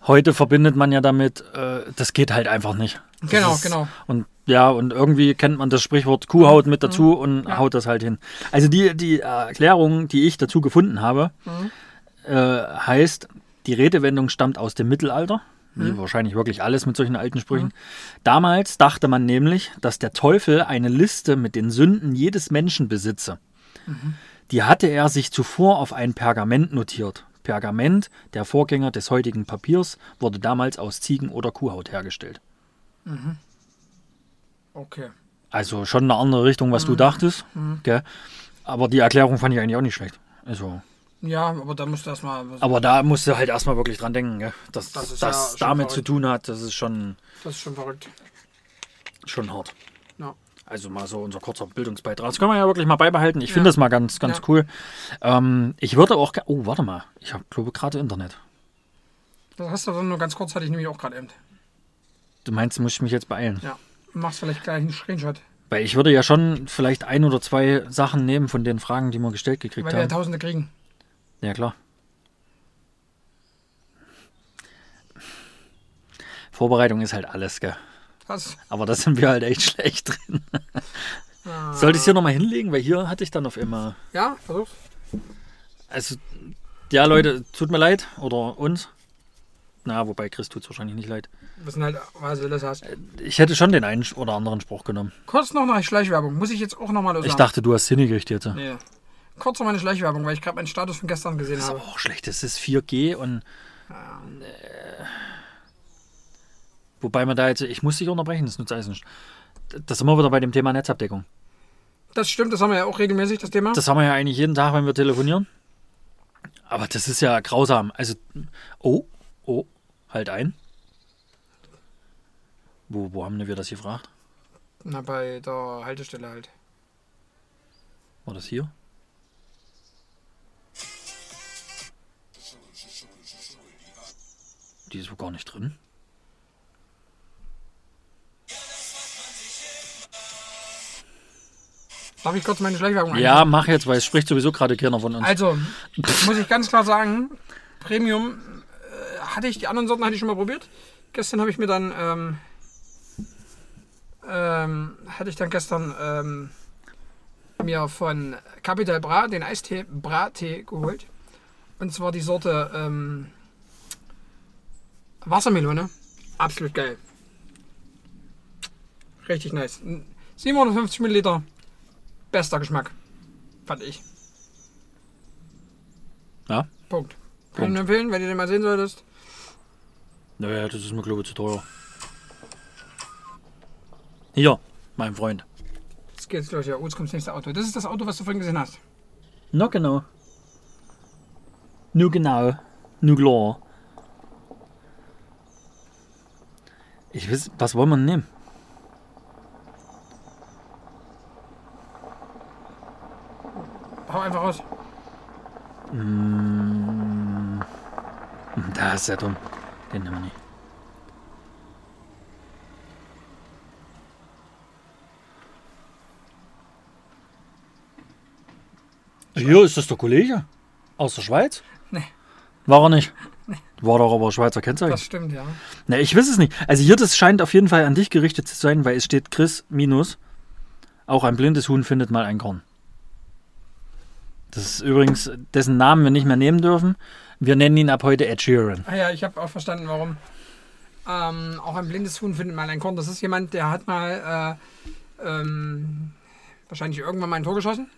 heute verbindet man ja damit, äh, das geht halt einfach nicht. Das Genau, ist, genau. Und ja, und irgendwie kennt man das Sprichwort Kuhhaut mit dazu und Ja. haut das halt hin. Also die, die Erklärung, die ich dazu gefunden habe, Mhm. äh, heißt, die Redewendung stammt aus dem Mittelalter. Mhm. Wie wahrscheinlich wirklich alles mit solchen alten Sprüchen. Damals dachte man nämlich, dass der Teufel eine Liste mit den Sünden jedes Menschen besitze. Mhm. Die hatte er sich zuvor auf ein Pergament notiert. Pergament, der Vorgänger des heutigen Papiers, wurde damals aus Ziegen- oder Kuhhaut hergestellt. Okay. Also schon eine andere Richtung, was Mhm. du dachtest. Gell? Aber die Erklärung fand ich eigentlich auch nicht schlecht. Also, Ja, aber da musst du erstmal. aber da musst du halt erstmal wirklich dran denken, gell? dass Das das, ja damit zu tun hat. Das ist schon, Das ist schon verrückt. schon hart. Also mal so unser kurzer Bildungsbeitrag. Das können wir ja wirklich mal beibehalten. Ich finde Ja. das mal ganz, ganz Ja. cool. Ähm, ich würde auch. Oh, warte mal. Ich habe, glaube gerade Internet. Das hast du dann nur ganz kurz, hatte ich nämlich auch gerade eben. Du meinst, muss ich mich jetzt beeilen? Ja. Machst vielleicht gleich einen Screenshot. Weil ich würde ja schon vielleicht ein oder zwei Sachen nehmen von den Fragen, die wir gestellt gekriegt Weil wir ja haben. Tausende kriegen. Ja, klar. Vorbereitung ist halt alles, gell? Was? Aber da sind wir halt echt schlecht drin. Ah. Soll ich es hier nochmal hinlegen? Weil hier hatte ich dann auf immer. Ja, versuch's. Also, ja, Leute, tut mir leid. Oder uns. Na, wobei Chris tut es wahrscheinlich nicht leid. Wir sind halt, was du das hast. Ich hätte schon den einen oder anderen Spruch genommen. Kurz noch eine Schleichwerbung. Muss ich jetzt auch nochmal sagen. Ich dachte, du hast hingekriegt jetzt. Nee. Kurz noch meine Schleichwerbung, weil ich gerade meinen Status von gestern gesehen Das ist habe. aber auch schlecht. Das ist 4G und. Äh, wobei man da jetzt. Ich muss dich unterbrechen, das nutzt alles nicht. Das sind wir wieder bei dem Thema Netzabdeckung. Das stimmt, das haben wir ja auch regelmäßig, das Thema. Das haben wir ja eigentlich jeden Tag, wenn wir telefonieren. Aber das ist ja grausam. Also, oh, oh, halt ein. Wo, wo haben wir das gefragt? Na, bei der Haltestelle halt. War das hier? Die ist wohl gar nicht drin. Darf ich kurz meine Schleichwerbung Ja, mach jetzt, weil es spricht sowieso gerade keiner von uns. Also, muss ich ganz klar sagen, Premium äh, hatte ich, die anderen Sorten hatte ich schon mal probiert. Gestern habe ich mir dann, ähm, ähm, hatte ich dann gestern ähm, mir von Capital Bra den Eistee Bra-Tee geholt. Und zwar die Sorte ähm, Wassermelone. Absolut geil. Richtig nice. 750 Milliliter. Bester Geschmack. Fand ich. Ja? Punkt. Kann ich nur empfehlen, wenn du den mal sehen solltest. Naja, das ist mir, glaube ich, zu teuer. Hier, mein Freund. Jetzt geht's los, ja. Oh, jetzt kommt das nächste Auto. Das ist das Auto, was du vorhin gesehen hast. Na genau. Nur genau. Nur klar. Ich weiß, was wollen wir nehmen? Hau einfach raus. Da ist ja dumm. Den nehmen wir nicht. Hier ist das der Kollege aus der Schweiz? Nee. War er nicht? War doch aber Schweizer Kennzeichen. Das stimmt, ja. Ne, ich weiß es nicht. Also hier, das scheint auf jeden Fall an dich gerichtet zu sein, weil es steht Chris minus. Auch ein blindes Huhn findet mal ein Korn. Das ist übrigens dessen Namen wir nicht mehr nehmen dürfen. Wir nennen ihn ab heute Ed Sheeran. Ah ja, ich habe auch verstanden, warum. Ähm, auch ein blindes Huhn findet mal ein Korn. Das ist jemand, der hat mal äh, ähm, wahrscheinlich irgendwann mal ein Tor geschossen.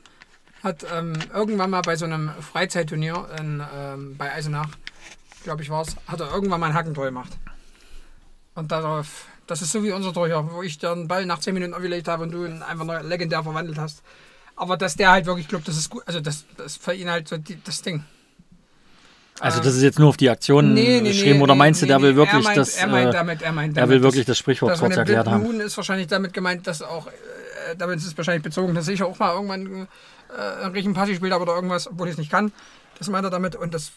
Hat ähm, irgendwann mal bei so einem Freizeitturnier in, ähm, bei Eisenach, glaube ich war es, hat er irgendwann mal ein Hackentor gemacht. Und darauf, das ist so wie unser Tor hier, wo ich den Ball nach 10 Minuten aufgelegt habe und du ihn einfach legendär verwandelt hast. Aber dass der halt wirklich glaubt, das ist gut, also das, das ist für ihn halt so die, das Ding. Also das ist jetzt nur auf die Aktion geschrieben oder meinst du, der will wirklich er meint, das, Er meint äh, damit, er meint er damit, will wirklich das Sprichwort kurz erklärt haben. Huhn ist wahrscheinlich damit gemeint, dass auch, äh, damit ist es wahrscheinlich bezogen, dass ich auch mal irgendwann äh, ein richtigen Party gespielt habe oder irgendwas, obwohl ich es nicht kann. Das meint er damit und das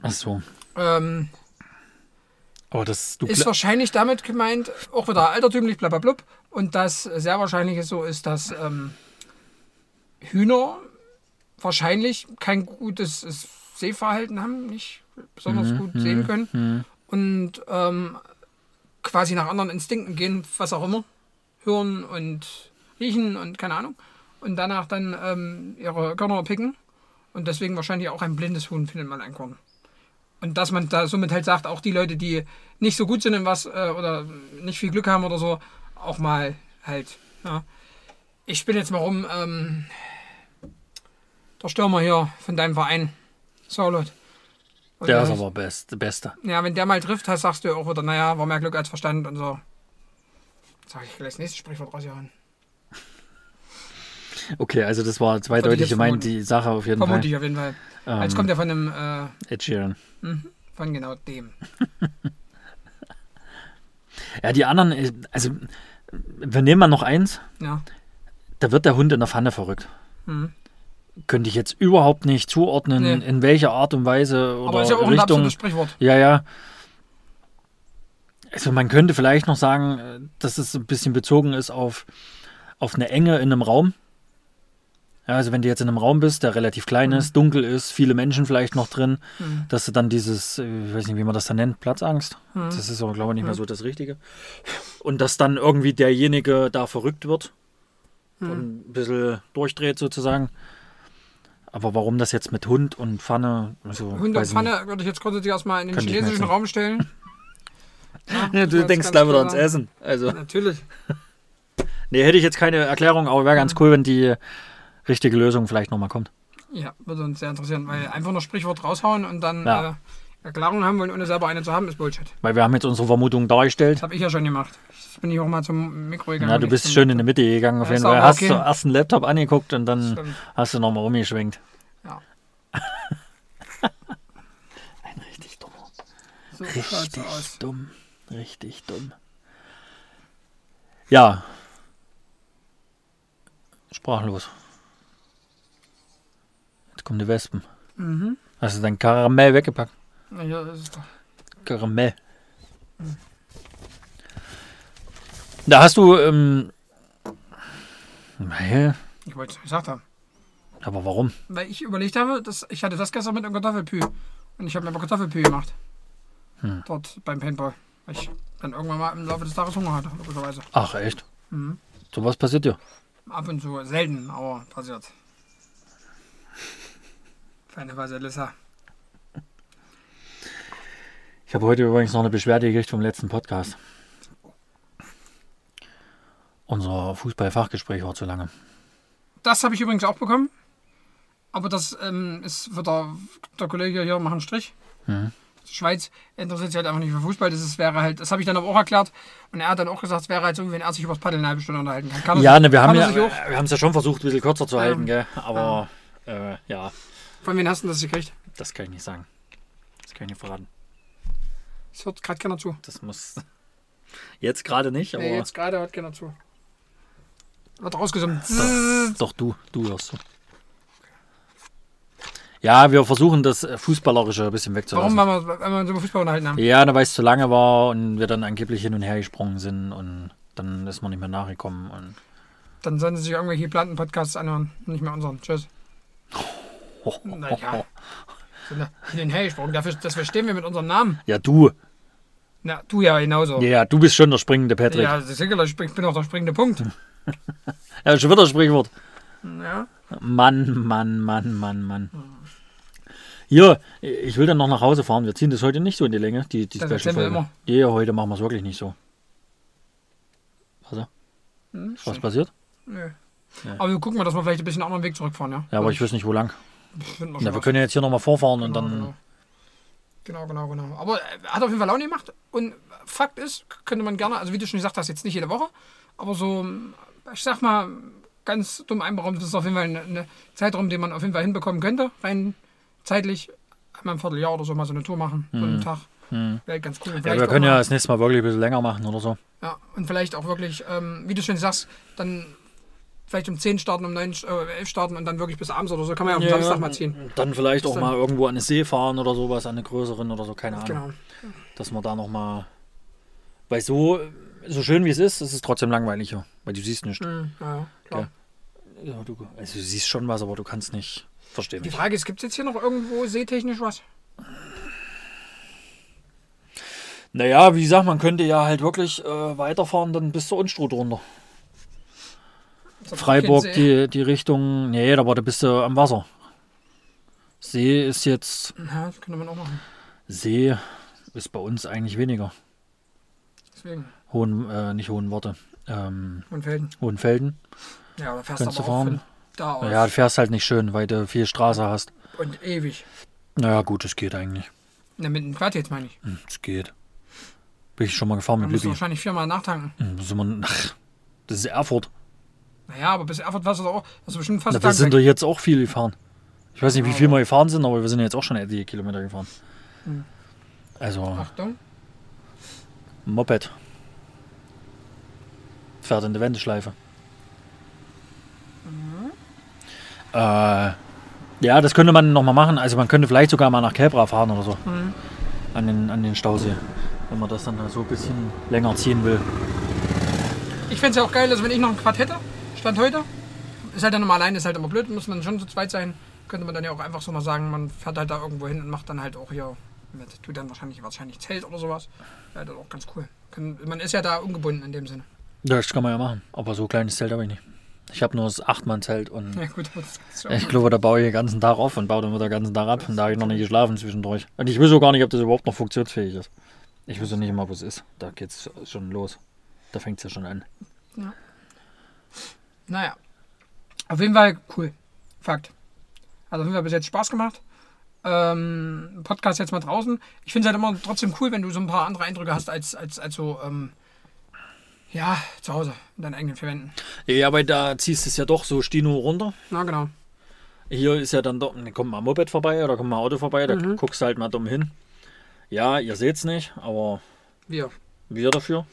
Ach so. ähm, Aber das, du ist wahrscheinlich damit gemeint, auch wieder altertümlich, blablabla. Und das sehr wahrscheinlich so ist, dass ähm, Hühner wahrscheinlich kein gutes Sehverhalten haben, nicht besonders gut sehen können und ähm, quasi nach anderen Instinkten gehen, was auch immer. Hören und riechen und keine Ahnung. Und danach dann ähm, ihre Körner picken. Und deswegen wahrscheinlich auch ein blindes Huhn findet man ein Korn. Und dass man da somit halt sagt, auch die Leute, die nicht so gut sind in was äh, oder nicht viel Glück haben oder so, auch mal halt. Ja. Ich bin jetzt mal rum. Ähm, der Stürmer hier von deinem Verein, Solot. der ist aber best, der Beste. Ja, wenn der mal trifft, hast, sagst du auch wieder, naja, war mehr Glück als Verstand und so. Sag ich gleich das nächste Sprichwort rausgehauen. Okay, also das war zweideutig gemeint, die Sache auf jeden Vermute Fall. ich auf jeden Fall. Ähm, Jetzt kommt er von einem, äh, Ed Sheeran. von genau dem. Ja, die anderen, äh, also wir nehmen mal noch eins. Ja. Da wird der Hund in der Pfanne verrückt. Mhm. Könnte ich jetzt überhaupt nicht zuordnen, Nee. in welcher Art und Weise oder Aber ist ja auch ein Richtung. absolutes Sprichwort. Ja, ja. Also man könnte vielleicht noch sagen, dass es ein bisschen bezogen ist auf, auf eine Enge in einem Raum. Ja, also wenn du jetzt in einem Raum bist, der relativ klein ist, dunkel ist, viele Menschen vielleicht noch drin, dass du dann dieses, äh, ich weiß nicht, wie man das dann nennt, Platzangst. Das ist aber, glaube ich, nicht mehr so das Richtige. Und dass dann irgendwie derjenige da verrückt wird und ein bisschen durchdreht sozusagen. Aber warum das jetzt mit Hund und Pfanne? Also, Hund und ich nicht. Pfanne würde ich jetzt grundsätzlich erstmal in den Könnte chinesischen Raum stellen. Ja, du denkst gleich wieder ans. Essen. Also, Natürlich. nee, hätte ich jetzt keine Erklärung, aber wäre ganz cool, wenn die richtige Lösung vielleicht nochmal kommt. Ja, würde uns sehr interessieren, weil einfach nur Sprichwort raushauen und dann Ja. äh, Erklärung haben wollen, ohne selber eine zu haben, ist Bullshit. Weil wir haben jetzt unsere Vermutung dargestellt. Das habe ich ja schon gemacht. Jetzt bin ich auch mal zum Mikro gegangen. Ja, du bist schön in die Mitte gegangen auf jeden Fall. Hast okay. zuerst einen Laptop angeguckt und dann Stimmt. hast du nochmal rumgeschwenkt. Ja. Ein richtig dummer. So Richtig dumm. Richtig dumm. Ja. Sprachlos. Jetzt kommen die Wespen. Mhm. Hast du dein Karamell weggepackt? Na, hier ist doch. Karamell. Da hast du, ähm, Ich wollte es gesagt haben. aber warum? Weil ich überlegt habe, dass ich hatte das gestern mit einem Kartoffelpü. Und ich habe mir aber Kartoffelpü gemacht. Hm. Dort beim Paintball. Weil ich dann irgendwann mal im Laufe des Tages Hunger hatte, logischerweise. Ach, echt? Mhm. So was passiert dir? Ab und zu, selten, aber passiert. Feine Vasilissa. Ich habe heute übrigens noch eine Beschwerde gekriegt vom letzten Podcast. Unser Fußballfachgespräch war zu lange. Das habe ich übrigens auch bekommen. Aber das ähm, ist für der, der Kollege hier macht einen Strich. Mhm. Schweiz interessiert sich halt einfach nicht für Fußball. Das ist, wäre halt, das habe ich dann aber auch erklärt. Und er hat dann auch gesagt, es wäre halt so, wenn er sich über das Paddel eine halbe Stunde unterhalten kann. kann Ja, ne, wir haben ja, wir haben es ja schon versucht, ein bisschen kürzer zu halten, Ähm, gell? Aber äh, ja, Von wem hast du das gekriegt? das kann ich nicht sagen. Das kann ich nicht verraten. Das hört gerade keiner zu. Das muss jetzt gerade nicht, aber Nee, jetzt gerade hört keiner zu. Wird rausgesummt. doch du, du hörst so. Ja, wir versuchen das äh, Fußballerische ein bisschen wegzulassen. Warum, weil wir, weil wir uns über Fußball unterhalten haben? Ja, weil es zu lange war und wir dann angeblich hin und her gesprungen sind und dann ist man nicht mehr nachgekommen. Und Dann sollen sie sich irgendwelche Planten-Podcasts anhören. Nicht mehr unseren. Tschüss. Naja. Sind hin und her gesprungen. Dafür, das verstehen wir mit unserem Namen. Ja, du. Na, du ja genauso. Ja, du bist schon der springende Patrick. Ja, Ja, sicherlich, ich bin auch der springende Punkt. schon wieder ein Sprichwort. Ja. Mann, Mann, Mann, Mann, Mann. Hier, ich will dann noch nach Hause fahren. Wir ziehen das heute nicht so in die Länge, die, die Das Special-Folge. immer. Ja, heute machen wir es wirklich nicht so. Was? Hm, Ist was passiert? Nö. Ja. Aber wir gucken mal, dass wir vielleicht ein bisschen einen anderen Weg zurückfahren, ja? Ja, aber ich weiß nicht, wo lang. Finden wir was. können ja jetzt hier nochmal vorfahren und Genau, dann. Genau, genau, genau. Aber äh, hat auf jeden Fall Laune gemacht. Und Fakt ist, könnte man gerne, also wie du schon gesagt hast, jetzt nicht jede Woche, aber so, ich sag mal, ganz dumm einberaumt, das ist auf jeden Fall eine, eine Zeitraum, den man auf jeden Fall hinbekommen könnte. Rein zeitlich, einmal im Vierteljahr oder so mal so eine Tour machen, so einen Tag. Wäre ganz cool. Und Ja, wir können ja das nächste Mal wirklich ein bisschen länger machen oder so. Ja, und vielleicht auch wirklich, ähm, wie du schon sagst, dann vielleicht um 10 starten, um 9, äh, 11 starten und dann wirklich bis abends oder so. Kann man ja auf den Samstag mal ziehen. Dann vielleicht auch dann- mal irgendwo an eine See fahren oder sowas, an eine größeren oder so, keine Ahnung. Genau. Dass man da nochmal. Weil so, so schön wie es ist, ist es trotzdem langweilig hier. Weil du siehst nichts. Mhm, ja, ja, klar. Ja, du, also du siehst schon was, aber du kannst nicht verstehen. Die Frage ist, gibt es jetzt hier noch irgendwo seetechnisch was? Naja, wie gesagt, man könnte ja halt wirklich äh, weiterfahren, dann bis zur Unstrut runter. Freiburg, die, die Richtung. Nee, aber da bist du am Wasser. See ist jetzt. Ja, das könnte man auch machen. See ist bei uns eigentlich weniger. Deswegen, Hohen, äh, nicht Hohenworte. Ähm, von Felden. Hohenfelden. Ja, da fährst du du aber auch fahren? da aus. Ja, du fährst halt nicht schön, weil du viel Straße hast. Und ewig. Naja, gut, es geht eigentlich. Na, mit dem Quad jetzt meine ich. Hm, Es geht. Bin ich schon mal gefahren Man mit muss Lübbi. wahrscheinlich viermal nachtanken. Hm, ach, das ist Erfurt. Naja, aber bis Erfurt warst du doch auch. Hast du bestimmt fast Na, wir sind doch jetzt auch viel gefahren. Ich weiß nicht, wie viel wir gefahren sind, aber wir sind jetzt auch schon etliche Kilometer gefahren. Hm. Also, Achtung. Moped. Fährt in die Wendeschleife. Mhm. Äh, ja, das könnte man nochmal machen. Also man könnte vielleicht sogar mal nach Kelbra fahren oder so. Mhm. An, den, an den Stausee. Wenn man das dann so ein bisschen länger ziehen will. Ich fände es ja auch geil, also wenn ich noch ein Quad hätte, Stand heute, ist halt dann immer alleine, ist halt immer blöd, muss man schon zu zweit sein. Könnte man dann ja auch einfach so mal sagen, man fährt halt da irgendwo hin und macht dann halt auch hier mit, tut dann wahrscheinlich, wahrscheinlich Zelt oder sowas. Ja, das ist auch ganz cool. Man ist ja da ungebunden in dem Sinne. Ja, das kann man ja machen. Aber so kleines Zelt habe ich nicht. Ich habe nur das Achtmann-Zelt und Ja gut, das ist ja ich glaube, da baue ich den ganzen Tag auf und baue dann wieder den ganzen Tag ab. Und da habe ich noch nicht geschlafen zwischendurch. Und ich wüsste auch gar nicht, ob das überhaupt noch funktionsfähig ist. Ich wüsste nicht mal, wo es ist. Da geht's schon los. Da fängt es ja schon an. Naja. Auf jeden Fall cool. Fakt. Also auf jeden Fall bis jetzt Spaß gemacht. Ähm, Podcast jetzt mal draußen. Ich finde es halt immer trotzdem cool, wenn du so ein paar andere Eindrücke hast als, als, als so, ähm, ja, zu Hause, in deinen eigenen vier Wänden. Ja, weil da ziehst du es ja doch so Stino runter. Na genau. Hier ist ja dann doch, da kommt mal ein Moped vorbei oder kommt mal ein Auto vorbei, da guckst du halt mal dumm hin. Ja, ihr seht's nicht, aber Wir. wir dafür.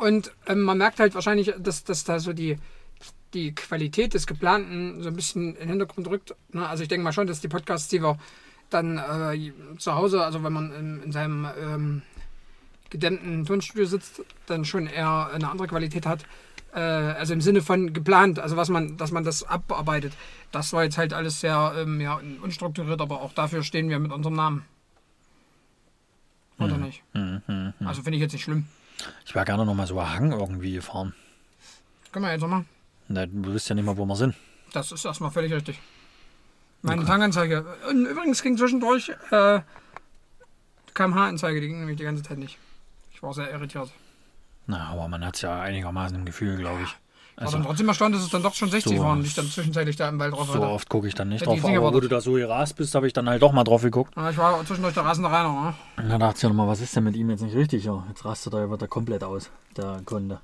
Und ähm, man merkt halt wahrscheinlich, dass, dass da so die, die Qualität des Geplanten so ein bisschen in den Hintergrund rückt. Ne? Also ich denke mal schon, dass die Podcasts, die wir dann äh, zu Hause, also wenn man in, in seinem ähm, gedämmten Tonstudio sitzt, dann schon eher eine andere Qualität hat. Äh, also im Sinne von geplant, also was man, dass man das abarbeitet. Das war jetzt halt alles sehr ähm, ja, unstrukturiert, aber auch dafür stehen wir mit unserem Namen. Oder nicht? Also finde ich jetzt nicht schlimm. Ich wäre gerne noch mal so Hang irgendwie gefahren. Können wir jetzt noch mal. Na, du wisst ja nicht mal, wo wir sind. Das ist erstmal völlig richtig. Meine Tankanzeige. Und übrigens ging zwischendurch äh, KMH-Anzeige, die ging nämlich die ganze Zeit nicht. Ich war sehr irritiert. Na, aber man hat ja einigermaßen im Gefühl, glaube ich. War Also, dann trotzdem erstaunt, dass es dann doch schon 60 so- waren, die ich dann zwischenzeitlich da im Wald drauf so hatte. oft gucke ich dann nicht Hätte drauf. nicht Aber wo du da so gerast bist, habe ich dann halt doch mal drauf geguckt. Ja, ich war zwischendurch der rasende Rainer. Ne? Und dann dachte ich ja nochmal, was ist denn mit ihm jetzt nicht richtig? Ja, jetzt rastet er, wird er komplett aus, der Kunde.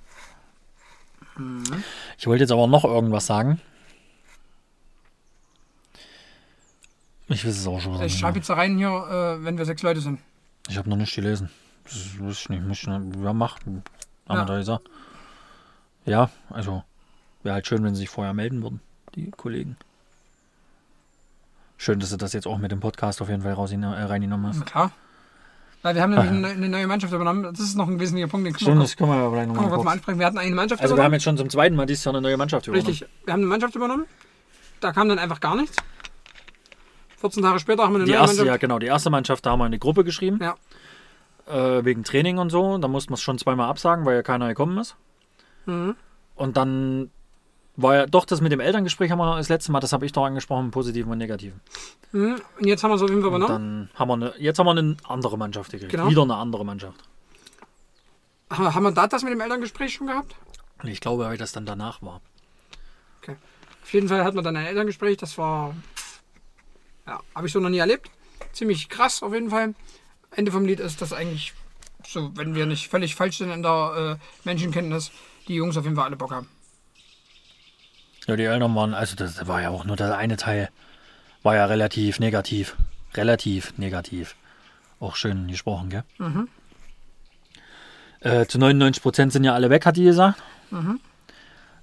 Ich wollte jetzt aber noch irgendwas sagen. Ich weiß es auch schon Ich schreibe jetzt da rein hier, äh, wenn wir sechs Leute sind. Ich habe noch nicht gelesen. Das weiß ich nicht. Muss ich noch, ja, macht. Wir Ja. Ja, also wäre halt schön, wenn sie sich vorher melden würden, die Kollegen. Schön, dass du das jetzt auch mit dem Podcast auf jeden Fall raus, äh, reingenommen hast. Klar. Weil wir haben nämlich eine, eine neue Mannschaft übernommen. Das ist noch ein wesentlicher Punkt, den Stimmt, das können wir können wir nochmal mal ansprechen. Wir hatten eine Mannschaft Also wir haben übernommen. jetzt schon zum zweiten Mal dieses Jahr eine neue Mannschaft übernommen. Richtig, wir haben eine Mannschaft übernommen. Da kam dann einfach gar nichts. 14 Tage später haben wir eine Die neue erste, Mannschaft. ja genau, die erste Mannschaft, da haben wir eine Gruppe geschrieben. Ja. Äh, wegen Training und so. Da mussten wir es schon zweimal absagen, weil ja keiner gekommen ist. Mhm. Und dann war ja doch das mit dem Elterngespräch haben wir das letzte Mal, das habe ich doch angesprochen, positiven und negativen. Mhm. Und jetzt haben wir so, wie wir Und übernommen. dann haben wir eine, jetzt haben wir eine andere Mannschaft gekriegt. Genau. Wieder eine andere Mannschaft. Haben haben wir da das mit dem Elterngespräch schon gehabt? Ich glaube, weil das dann danach war. Auf jeden Fall hatten wir dann ein Elterngespräch. Das war, ja, habe ich so noch nie erlebt. Ziemlich krass auf jeden Fall. Ende vom Lied ist, dass eigentlich, so, wenn wir nicht völlig falsch sind in der äh, Menschenkenntnis, die Jungs auf jeden Fall alle Bock haben. Ja, die Eltern waren, also das war ja auch nur der eine Teil, war ja relativ negativ. Relativ negativ. Auch schön gesprochen, gell? Mhm. Äh, zu 99 Prozent sind ja alle weg, hat die gesagt. Mhm.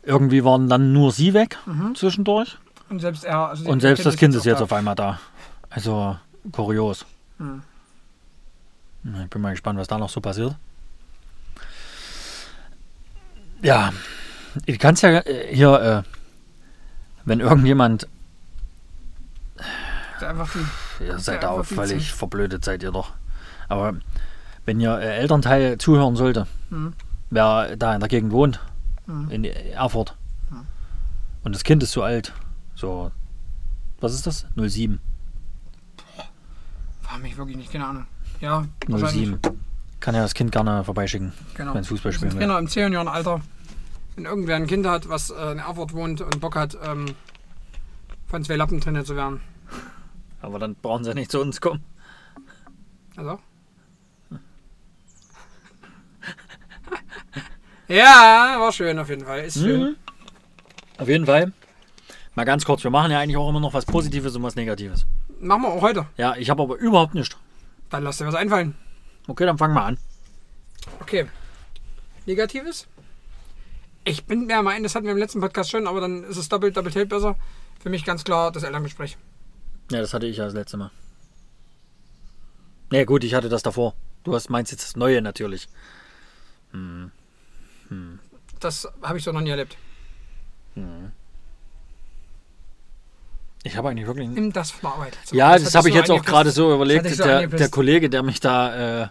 Irgendwie waren dann nur sie weg zwischendurch. Und selbst er, also Und selbst das Kind ist jetzt auch auf einmal da. Also kurios. Mhm. Ich bin mal gespannt, was da noch so passiert. Ja, du kannst ja äh, hier, äh, wenn irgendjemand, die, ihr seid auch völlig zu. verblödet, seid ihr doch. Aber wenn ihr äh, Elternteil zuhören sollte, Mhm. wer da in der Gegend wohnt, Mhm. in Erfurt, und das Kind ist so alt, so, was ist das? 07. war mich wirklich nicht, keine Ahnung. Ja, wahrscheinlich. 07. Kann ja das Kind gerne vorbeischicken, Genau. wenn es Fußball spielen will. Trainer im 10 Jahren Alter. Wenn irgendwer ein Kind hat, was äh, in Erfurt wohnt und Bock hat, ähm, von zwei Lappen trainiert zu werden. Aber dann brauchen sie nicht zu uns kommen. Also? ja, war schön auf jeden Fall. Ist schön. Mhm. Auf jeden Fall. Mal ganz kurz, wir machen ja eigentlich auch immer noch was Positives und was Negatives. Machen wir auch heute. Ja, ich habe aber überhaupt nichts. Dann lass dir was einfallen. Okay, dann fangen wir an. Okay. Negatives? Ich bin mir mein, das hatten wir im letzten Podcast schon, aber dann ist es doppelt, doppelt hält besser. Für mich ganz klar das Elterngespräch. Ja, das hatte ich ja das letzte Mal. Nee, gut, ich hatte das davor. Du hast meinst jetzt das Neue natürlich. Das habe ich so noch nie erlebt. Ich habe eigentlich wirklich. Nimm das von der Arbeit. So, ja, das, hat habe ich jetzt auch gerade so Das überlegt. so der, der Kollege, der mich da äh,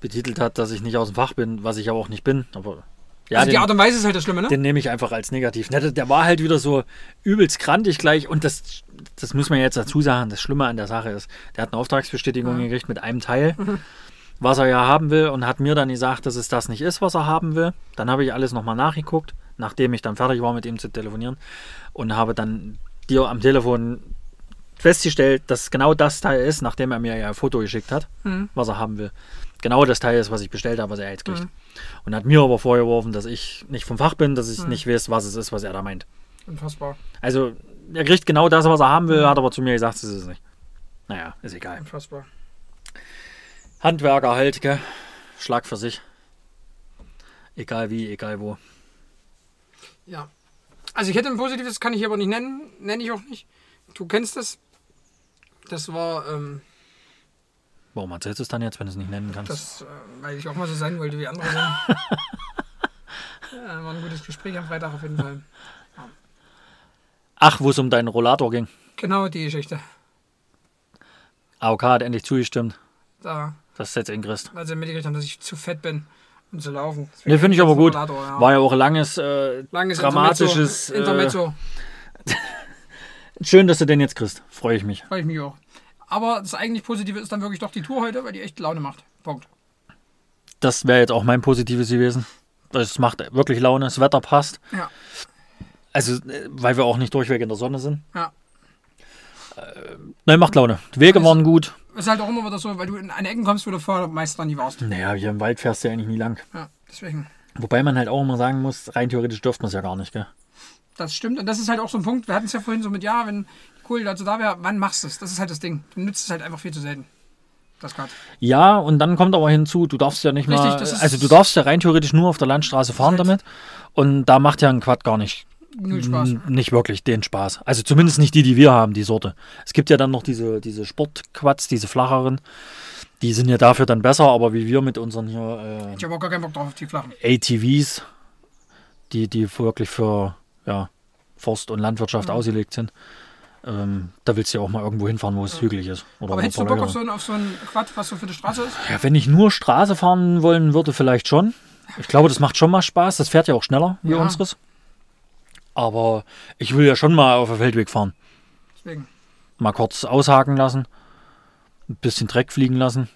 betitelt hat, dass ich nicht aus dem Fach bin, was ich aber auch nicht bin. Aber ja, also die den, Art und Weise ist halt das Schlimme, ne? den nehme ich einfach als negativ. Ne, Der, der war halt wieder so übelst krantig gleich. Und das, das muss man jetzt dazu sagen. Das Schlimme an der Sache ist, der hat eine Auftragsbestätigung gekriegt mit einem Teil, was er ja haben will. Und hat mir dann gesagt, dass es das nicht ist, was er haben will. Dann habe ich alles nochmal nachgeguckt, nachdem ich dann fertig war, mit ihm zu telefonieren. Und habe dann dir am Telefon festgestellt, dass genau das Teil ist, nachdem er mir ja ein Foto geschickt hat, Mhm. was er haben will. Genau das Teil ist, was ich bestellt habe, was er jetzt kriegt. Und hat mir aber vorgeworfen, dass ich nicht vom Fach bin, dass ich nicht weiß, was es ist, was er da meint. Unfassbar. Also, er kriegt genau das, was er haben will, hat aber zu mir gesagt, es ist es nicht. Naja, ist egal. Unfassbar. Handwerker halt, gell? Schlag für sich. Egal wie, egal wo. Ja. Also ich hätte ein positives, kann ich aber nicht nennen, nenne ich auch nicht. Du kennst das. Das war, ähm, Warum erzählst du es dann jetzt, wenn du es nicht nennen kannst? das, äh, weil ich auch mal so sein wollte wie andere ja, war ein gutes Gespräch am Freitag auf jeden Fall. Ach, wo es um deinen Rollator ging. Genau die Geschichte. AOK hat endlich zugestimmt. Da, Das ist jetzt in Christ. als sie mitgekriegt haben, dass ich zu fett bin, um zu laufen. Ne, finde ich aber gut. Rollator, ja. War ja auch ein langes, äh, Langes dramatisches. Intermezzo. Äh, schön, dass du den jetzt kriegst. Freue ich mich. Freue ich mich auch. Aber das eigentlich Positive ist dann wirklich doch die Tour heute, weil die echt Laune macht. Punkt. Das wäre jetzt auch mein Positives gewesen. Es macht wirklich Laune, das Wetter passt. Ja. Also, äh, weil wir auch nicht durchweg in der Sonne sind. Ja. Nein, macht Laune. Die Wege waren gut. Ist halt auch immer wieder so, weil du in eine Ecken kommst, wo du vorher meist dran nie warst. Naja, hier im Wald fährst du ja eigentlich nie lang. Ja, deswegen. Wobei man halt auch immer sagen muss, rein theoretisch dürfte man es ja gar nicht, gell? Das stimmt. Und das ist halt auch so ein Punkt. Wir hatten es ja vorhin so mit, ja, wenn cool dazu da wäre, wann machst du es? Das ist halt das Ding. Du nützt es halt einfach viel zu selten. Das. Ja, und dann kommt aber hinzu, du darfst ja nicht Richtig, mal. das ist- Also, du darfst ja rein theoretisch nur auf der Landstraße fahren damit. Und da macht ja ein Quad gar nicht Null Spaß. Nicht wirklich den Spaß. Also zumindest nicht die, die wir haben, die Sorte. Es gibt ja dann noch diese, diese Sportquads, diese flacheren. Die sind ja dafür dann besser, aber wie wir mit unseren hier Ich habe auch gar keinen Bock drauf auf die flachen. äh, ATVs, die, die wirklich für ja, Forst- und Landwirtschaft Mhm. ausgelegt sind, ähm, da willst du ja auch mal irgendwo hinfahren, wo es hügelig ist. Oder Aber hättest du Bock auf so, ein, auf so ein Quad, was so für die Straße ist? ja, wenn ich nur Straße fahren wollen würde, vielleicht schon. Ich glaube, das macht schon mal Spaß. Das fährt ja auch schneller wie Ja. unseres. Aber ich will ja schon mal auf der Feldweg fahren. Deswegen. Mal kurz aushaken lassen. Ein bisschen Dreck fliegen lassen.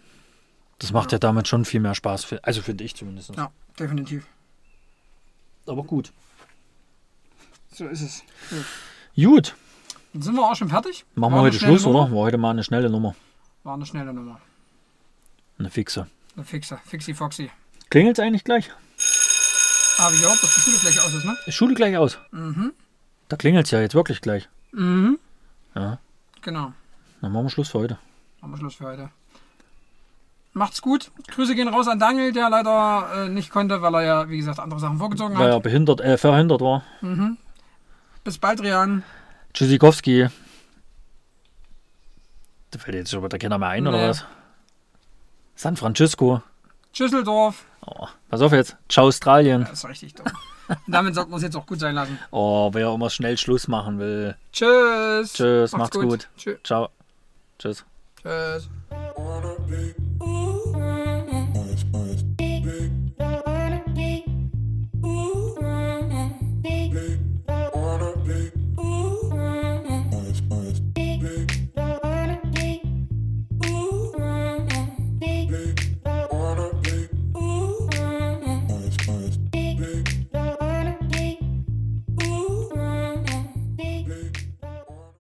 Das macht ja, damit schon viel mehr Spaß. fi- Also finde ich zumindest. Ja, definitiv. Aber gut. So ist es. Gut. Dann sind wir auch schon fertig. Machen wir heute Schluss, Nummer. oder? War heute mal eine schnelle Nummer. War eine schnelle Nummer. Eine fixe. Eine Fixer. Fixi Foxy. Klingelt es eigentlich gleich? Habe ich gehört, dass die Schule gleich aus ist, ne? Ist Schule gleich aus? Mhm. Da klingelt es ja jetzt wirklich gleich. Mhm. Ja. Genau. Dann machen wir Schluss für heute. Machen wir Schluss für heute. Macht's gut. Grüße gehen raus an Daniel, der leider äh, nicht konnte, weil er ja, wie gesagt, andere Sachen vorgezogen Weil hat. er behindert, äh, verhindert war. Bis bald, Rian. Tschüssikowski. Da fällt jetzt schon wieder keiner mehr ein, oder Nee. was? San Francisco. Tschüsseldorf. Oh, pass auf jetzt. Ciao Australien. Das ist richtig dumm. Damit sollten wir es jetzt auch gut sein lassen. Oh, wer immer schnell Schluss machen will. Tschüss. Tschüss, macht's gut. Tschüss. Ciao. Tschüss. Tschüss.